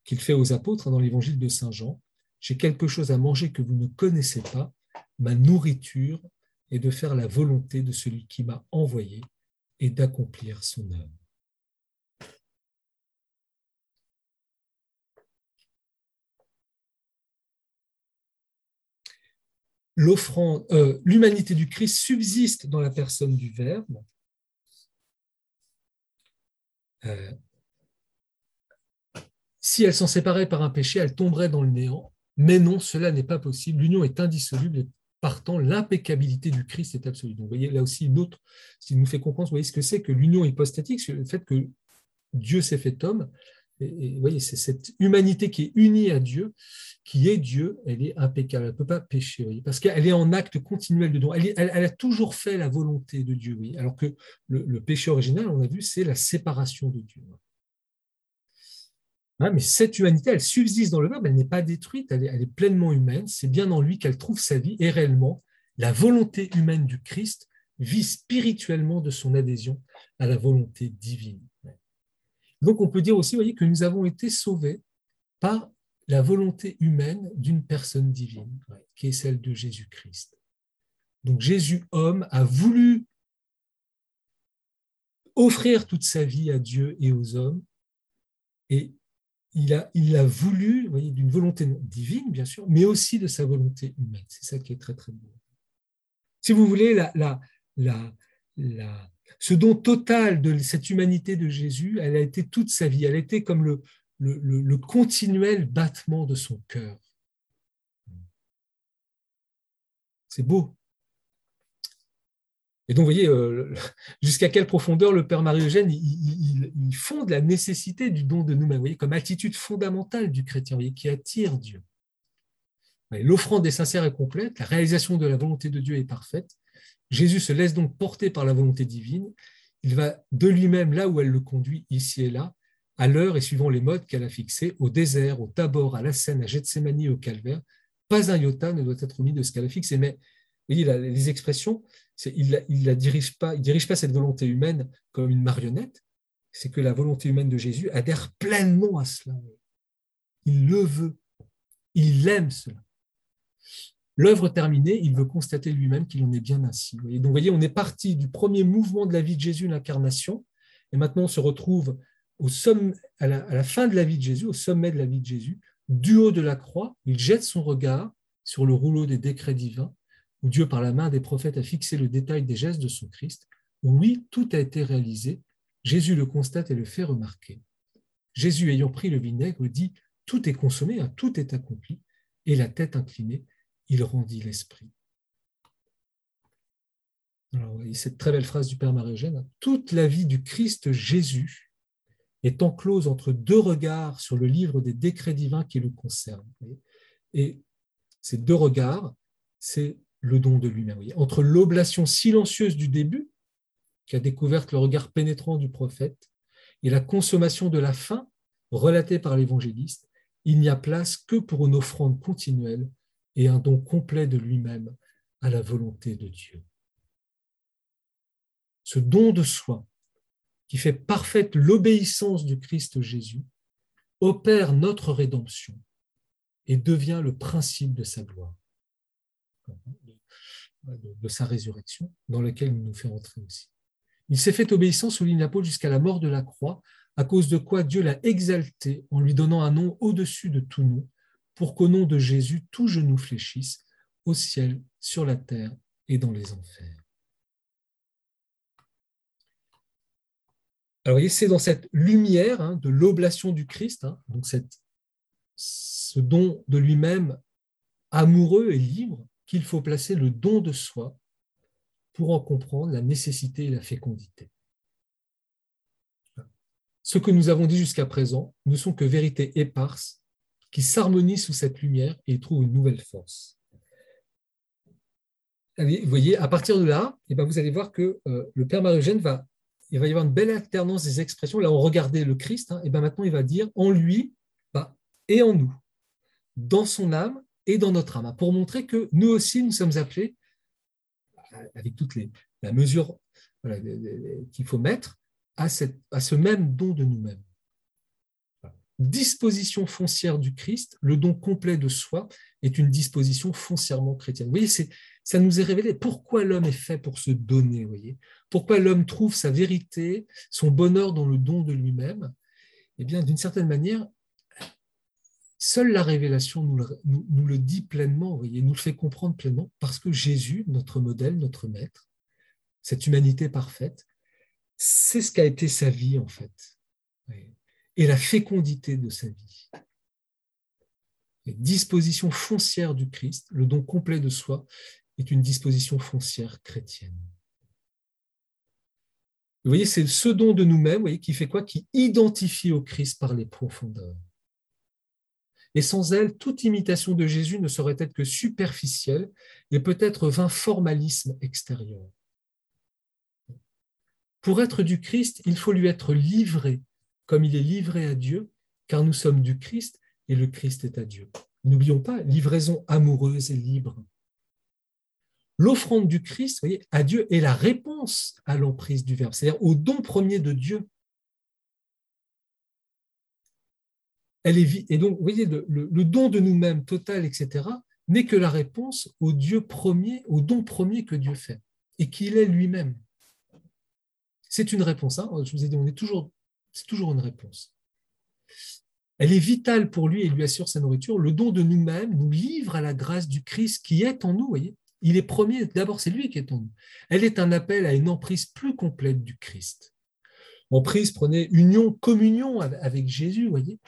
qu'il fait aux apôtres dans l'évangile de Saint Jean. J'ai quelque chose à manger que vous ne connaissez pas. Ma nourriture est de faire la volonté de celui qui m'a envoyé et d'accomplir son œuvre. Euh, l'humanité du Christ subsiste dans la personne du Verbe. Euh, si elle s'en séparait par un péché, elle tomberait dans le néant. Mais non, cela n'est pas possible. L'union est indissoluble et partant, l'impeccabilité du Christ est absolue. Donc, vous voyez, là aussi, une autre, ce nous fait comprendre, vous voyez ce que c'est que l'union hypostatique, le fait que Dieu s'est fait homme, voyez, c'est cette humanité qui est unie à Dieu, qui est Dieu, elle est impeccable, elle ne peut pas pécher, parce qu'elle est en acte continuel de don. Elle, a toujours fait la volonté de Dieu, alors que le, péché original, on a vu, c'est la séparation de Dieu. Hein, mais cette humanité, elle subsiste dans le Verbe, elle n'est pas détruite, elle est, pleinement humaine. C'est bien en lui qu'elle trouve sa vie et réellement, la volonté humaine du Christ vit spirituellement de son adhésion à la volonté divine. Donc on peut dire aussi que nous avons été sauvés par la volonté humaine d'une personne divine, qui est celle de Jésus-Christ. Donc Jésus, homme, a voulu offrir toute sa vie à Dieu et aux hommes, et il a, il a voulu, voyez, d'une volonté divine, bien sûr, mais aussi de sa volonté humaine. C'est ça qui est très, très beau. Si vous voulez, la, ce don total de cette humanité de Jésus, elle a été toute sa vie. Elle a été comme le, continuel battement de son cœur. C'est beau. Et donc, vous voyez, euh, jusqu'à quelle profondeur le Père Marie-Eugène, il, fonde la nécessité du don de nous-mêmes, voyez, comme attitude fondamentale du chrétien, qui attire Dieu. L'offrande est sincère et complète, la réalisation de la volonté de Dieu est parfaite. Jésus se laisse donc porter par la volonté divine. Il va de lui-même là où elle le conduit, ici et là, à l'heure et suivant les modes qu'elle a fixés, au désert, au Tabor, à la Seine, à Gethsemane, au Calvaire. Pas un iota ne doit être mis de ce qu'elle a fixé, mais voyez, les expressions, il ne pas, dirige pas cette volonté humaine comme une marionnette, c'est que la volonté humaine de Jésus adhère pleinement à cela. Il le veut, il aime cela. L'œuvre terminée, il veut constater lui-même qu'il en est bien ainsi. Donc, vous voyez, on est parti du premier mouvement de la vie de Jésus, l'incarnation, et maintenant on se retrouve à, la, à la fin de la vie de Jésus, au sommet de la vie de Jésus, du haut de la croix, il jette son regard sur le rouleau des décrets divins où Dieu, par la main des prophètes, a fixé le détail des gestes de son Christ, oui, tout a été réalisé, Jésus le constate et le fait remarquer. Jésus, ayant pris le vinaigre, dit Tout est consommé, hein, tout est accompli, et la tête inclinée, il rendit l'esprit. Alors, cette très belle phrase du Père Marie-Eugène Toute la vie du Christ Jésus est enclose entre deux regards sur le livre des décrets divins qui le concernent. Et ces deux regards, c'est le don de lui-même. Entre l'oblation silencieuse du début, qui a découvert le regard pénétrant du prophète, et la consommation de la fin, relatée par l'évangéliste, il n'y a place que pour une offrande continuelle et un don complet de lui-même à la volonté de Dieu. Ce don de soi, qui fait parfaite l'obéissance du Christ Jésus, opère notre rédemption et devient le principe de sa gloire de, sa résurrection, dans lequel il nous fait entrer aussi. Il s'est fait obéissant, souligne l'apôtre, jusqu'à la mort de la croix, à cause de quoi Dieu l'a exalté en lui donnant un nom au-dessus de tout nom, pour qu'au nom de Jésus, tout genou fléchisse, au ciel, sur la terre et dans les enfers. Alors, c'est dans cette lumière hein, de l'oblation du Christ, hein, donc ce don de lui-même amoureux et libre, qu'il faut placer le don de soi pour en comprendre la nécessité et la fécondité. Ce que nous avons dit jusqu'à présent ne sont que vérités éparses qui s'harmonisent sous cette lumière et trouvent une nouvelle force. Vous voyez, à partir de là, eh ben, vous allez voir que euh, le Père marie va, il va y avoir une belle alternance des expressions. Là, on regardait le Christ, et hein, eh ben maintenant il va dire en lui bah, et en nous, dans son âme et dans notre âme, pour montrer que nous aussi, nous sommes appelés, avec toute la mesure qu'il faut mettre, à ce même don de nous-mêmes. Disposition foncière du Christ, le don complet de soi est une disposition foncièrement chrétienne. Vous voyez, ça nous est révélé pourquoi l'homme est fait pour se donner, vous voyez? Pourquoi l'homme trouve sa vérité, son bonheur dans le don de lui-même? Eh bien, d'une certaine manière, Seule la révélation nous le, dit pleinement, vous voyez, nous le fait comprendre pleinement, parce que Jésus, notre modèle, notre maître, cette humanité parfaite, c'est ce qu'a été sa vie en fait, et la fécondité de sa vie. La disposition foncière du Christ, le don complet de soi, est une disposition foncière chrétienne. Vous voyez, c'est ce don de nous-mêmes qui fait quoi? Qui identifie au Christ par les profondeurs. Et sans elle, toute imitation de Jésus ne saurait être que superficielle et peut-être vain formalisme extérieur. Pour être du Christ, il faut lui être livré, comme il est livré à Dieu, car nous sommes du Christ et le Christ est à Dieu. N'oublions pas, livraison amoureuse et libre. L'offrande du Christ voyez, à Dieu est la réponse à l'emprise du Verbe, c'est-à-dire au don premier de Dieu. Elle est, et donc, vous voyez, le, don de nous-mêmes total, etc., n'est que la réponse au Dieu premier, au don premier que Dieu fait, et qu'il est lui-même. C'est une réponse. Hein Je vous ai dit, on est toujours, c'est toujours une réponse. Elle est vitale pour lui et lui assure sa nourriture. Le don de nous-mêmes nous livre à la grâce du Christ qui est en nous. Voyez Il est premier, d'abord c'est lui qui est en nous. Elle est un appel à une emprise plus complète du Christ. Emprise, prenez union, communion avec Jésus, voyez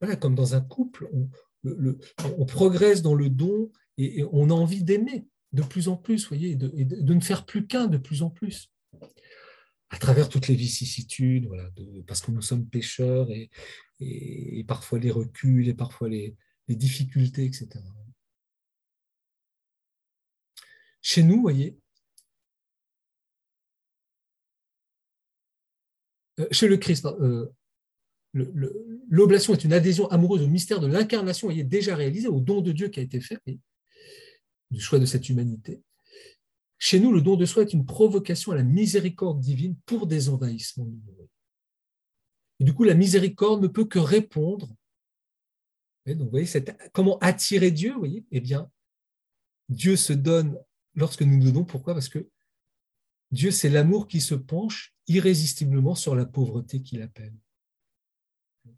Voilà, comme dans un couple, on, progresse dans le don et, on a envie d'aimer de plus en plus, voyez, et de ne faire plus qu'un de plus en plus à travers toutes les vicissitudes, parce que nous sommes pécheurs et, parfois les reculs et parfois les, difficultés, etc. Chez nous, voyez, euh, chez le Christ, euh, l'oblation est une adhésion amoureuse au mystère de l'incarnation, voyez, déjà réalisé, au don de Dieu qui a été fait, du choix de cette humanité. Chez nous, le don de soi est une provocation à la miséricorde divine pour des envahissements. Et du coup, la miséricorde ne peut que répondre. comment attirer Dieu, vous voyez? Eh bien, Dieu se donne lorsque nous donnons. Pourquoi? Parce que Dieu, c'est l'amour qui se penche irrésistiblement sur la pauvreté qu'il appelle. Vous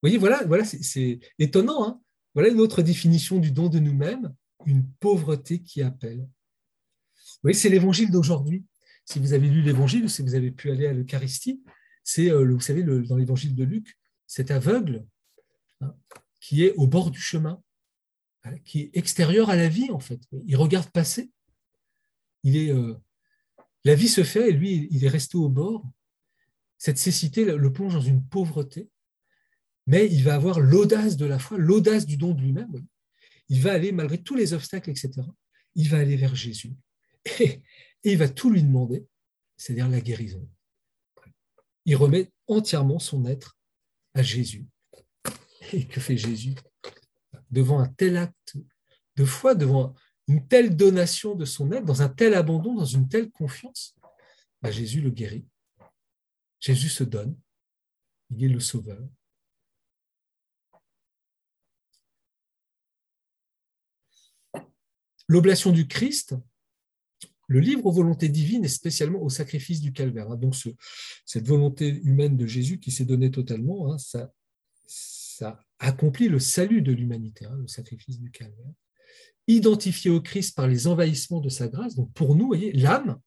voyez, voilà, voilà c'est étonnant. Hein voilà une autre définition du don de nous-mêmes, une pauvreté qui appelle c'est l'évangile d'aujourd'hui. Si vous avez lu l'évangile, si vous avez pu aller à l'Eucharistie, c'est, euh, vous savez, dans l'évangile de Luc, cet aveugle hein, qui est au bord du chemin, hein, qui est extérieur à la vie, en fait. Il regarde passer. Il est, euh, la vie se fait et lui, il est resté au bord. Cette cécité le plonge dans une pauvreté, mais il va avoir l'audace de la foi, l'audace du don de lui-même. Il va aller, malgré tous les obstacles, etc., il va aller vers Jésus et, il va tout lui demander, c'est-à-dire la guérison. Il remet entièrement son être à Jésus. Et que fait Jésus Devant un tel acte de foi, devant une telle donation de son être, dans un tel abandon, dans une telle confiance, bah, Jésus le guérit. Jésus se donne. Il est le sauveur. L'oblation du Christ, le livre aux volontés divines et spécialement au sacrifice du calvaire. Hein. Donc cette volonté humaine de Jésus qui s'est donnée totalement, hein, ça, accomplit le salut de l'humanité, hein, le sacrifice du calvaire. Identifié au Christ par les envahissements de sa grâce, donc pour nous, l'âme,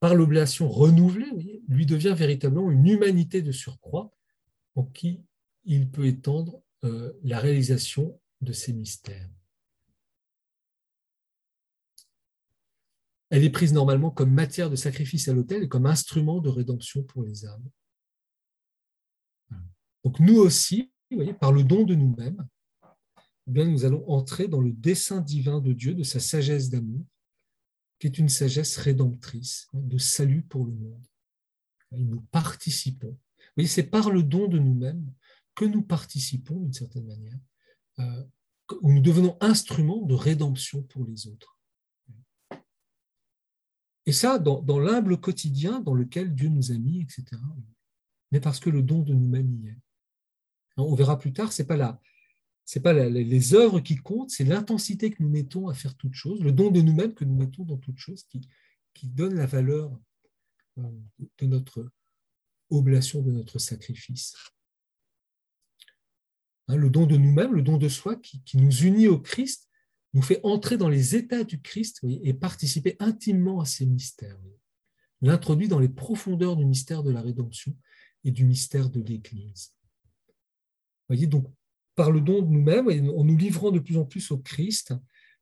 par l'oblation renouvelée, lui devient véritablement une humanité de surcroît en qui il peut étendre euh, la réalisation de ses mystères. Elle est prise normalement comme matière de sacrifice à l'autel et comme instrument de rédemption pour les âmes. Donc nous aussi, par le don de nous-mêmes, eh nous allons entrer dans le dessein divin de Dieu, de sa sagesse d'amour, qui est une sagesse rédemptrice, hein, de salut pour le monde. Nous participons. Oui, c'est par le don de nous-mêmes que nous participons, d'une certaine manière, euh, où nous devenons instruments de rédemption pour les autres. Et ça, dans, l'humble quotidien dans lequel Dieu nous a mis, etc. Mais parce que le don de nous-mêmes y est. On verra plus tard, c'est pas là. C'est pas les œuvres qui comptent, c'est l'intensité que nous mettons à faire toute chose, le don de nous-mêmes que nous mettons dans toute chose qui, qui donne la valeur euh, de notre oblation, de notre sacrifice. Hein, le don de nous-mêmes, le don de soi qui nous unit au Christ nous fait entrer dans les états du Christ et participer intimement à ces mystères. L'introduit dans les profondeurs du mystère de la rédemption et du mystère de l'Église. Voyez, donc, par le don de nous-mêmes, en nous livrant de plus en plus au Christ,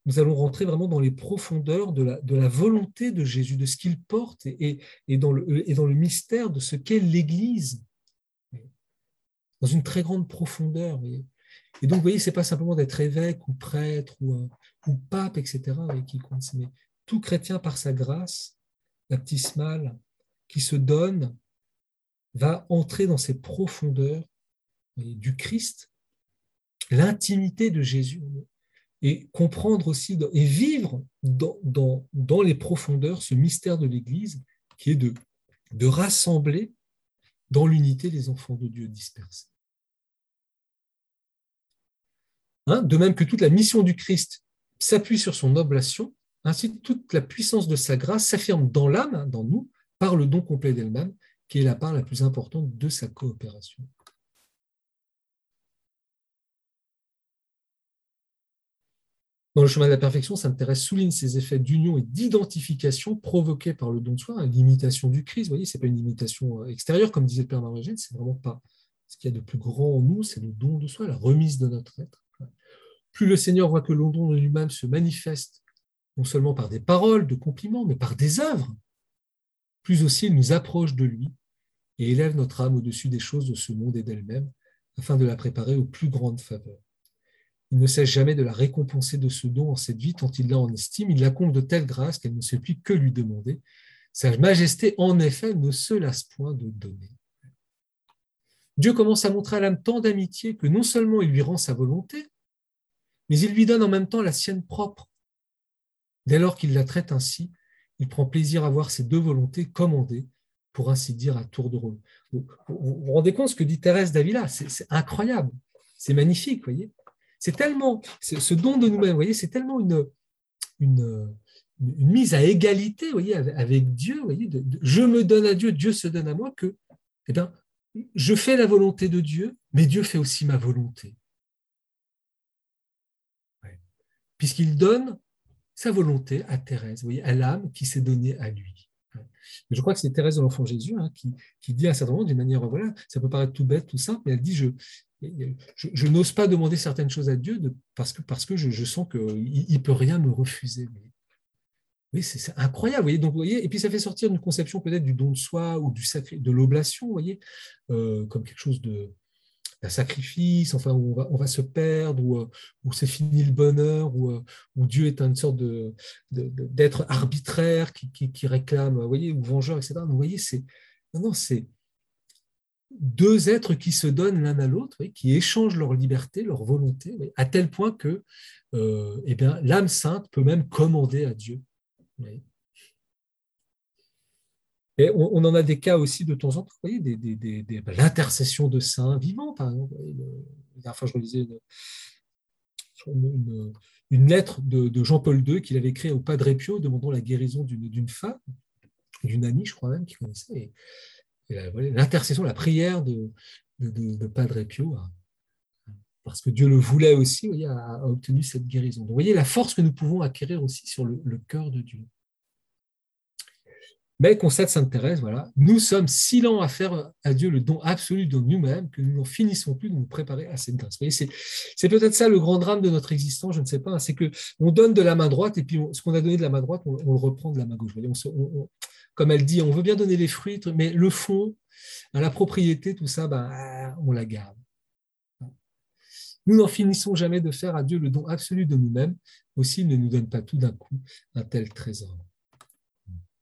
nous allons rentrer vraiment dans les profondeurs de la, volonté de Jésus, de ce qu'il porte et, dans le, et dans le mystère de ce qu'est l'Église, dans une très grande profondeur. Et donc, vous voyez, ce n'est pas simplement d'être évêque ou prêtre ou, ou pape, etc., qui compte, mais tout chrétien par sa grâce baptismale qui se donne va entrer dans ces profondeurs du Christ, l'intimité de Jésus, et comprendre aussi et vivre dans, les profondeurs ce mystère de l'Église qui est de rassembler dans l'unité les enfants de Dieu dispersés. Hein, de même que toute la mission du Christ s'appuie sur son oblation, ainsi toute la puissance de sa grâce s'affirme dans l'âme, dans nous, par le don complet d'elle-même, qui est la part la plus importante de sa coopération. Dans le chemin de la perfection, Sainte Thérèse souligne ces effets d'union et d'identification provoqués par le don de soi, hein, l'imitation du Christ. Vous voyez, ce n'est pas une imitation euh, extérieure, comme disait le Père Marogène, c'est vraiment pas ce qu'il y a de plus grand en nous, c'est le don de soi, la remise de notre être. Plus le Seigneur voit que le don de lui-même se manifeste, non seulement par des paroles, de compliments, mais par des œuvres, plus aussi il nous approche de lui et élève notre âme au-dessus des choses de ce monde et d'elle-même, afin de la préparer aux plus grandes faveurs. Il ne cesse jamais de la récompenser de ce don en cette vie, tant il l'a en estime. Il la compte de telle grâce qu'elle ne sait plus que lui demander. Sa majesté, en effet, ne se lasse point de donner. Dieu commence à montrer à l'âme tant d'amitié que non seulement il lui rend sa volonté, mais il lui donne en même temps la sienne propre. Dès lors qu'il la traite ainsi, il prend plaisir à voir ces deux volontés commandées, pour ainsi dire, à tour de rôle. Vous vous, rendez compte ce que dit Thérèse d'Avila? C'est incroyable, c'est magnifique, voyez c'est tellement, ce don de nous-mêmes, c'est tellement une, mise à égalité, voyez, avec Dieu, je me donne à Dieu, Dieu se donne à moi, que, eh bien, je fais la volonté de Dieu, mais Dieu fait aussi ma volonté. Puisqu'il donne sa volonté à Thérèse, à l'âme qui s'est donnée à lui. Je crois que c'est Thérèse de l'Enfant Jésus hein, qui, dit à un certain moment, d'une manière, voilà, ça peut paraître tout bête, tout simple, mais elle dit, je, je, n'ose pas demander certaines choses à Dieu parce que, parce que je, sens qu'il ne peut rien me refuser. Oui, c'est incroyable. Voyez Donc, et puis ça fait sortir une conception peut-être du don de soi ou du sacré, de l'oblation, voyez, euh, comme quelque chose de un sacrifice, enfin où on va, se perdre, où, où c'est fini le bonheur, où, où, Dieu est une sorte d'être arbitraire qui, réclame, voyez, ou vengeur, etc. vous voyez, c'est non, deux êtres qui se donnent l'un à l'autre, qui échangent leur liberté, leur volonté, à tel point que euh, eh l'âme sainte peut même commander à Dieu. On, en a des cas aussi de temps en temps, voyez, ben, l'intercession de saints vivants, par exemple. La dernière fois, je relisais une, lettre de, Jean-Paul II qu'il avait écrite au Padre Pio demandant la guérison d'une femme, d'une amie, je crois même, qu'il connaissait l'intercession, la prière de, de, Padre Pio, parce que Dieu le voulait aussi, a, obtenu cette guérison. Donc, vous voyez la force que nous pouvons acquérir aussi sur le, cœur de Dieu. Mais constate Sainte Thérèse, voilà, nous sommes si lents à faire à Dieu le don absolu de nous-mêmes que nous n'en finissons plus de nous préparer à cette grâce. C'est peut-être ça le grand drame de notre existence, je ne sais pas, hein, c'est que on donne de la main droite et puis ce qu'on a donné de la main droite, on, le reprend de la main gauche. comme elle dit, on veut bien donner les fruits, mais le fond, la propriété, tout ça, ben, on la garde. Nous n'en finissons jamais de faire à Dieu le don absolu de nous-mêmes, aussi il ne nous donne pas tout d'un coup un tel trésor.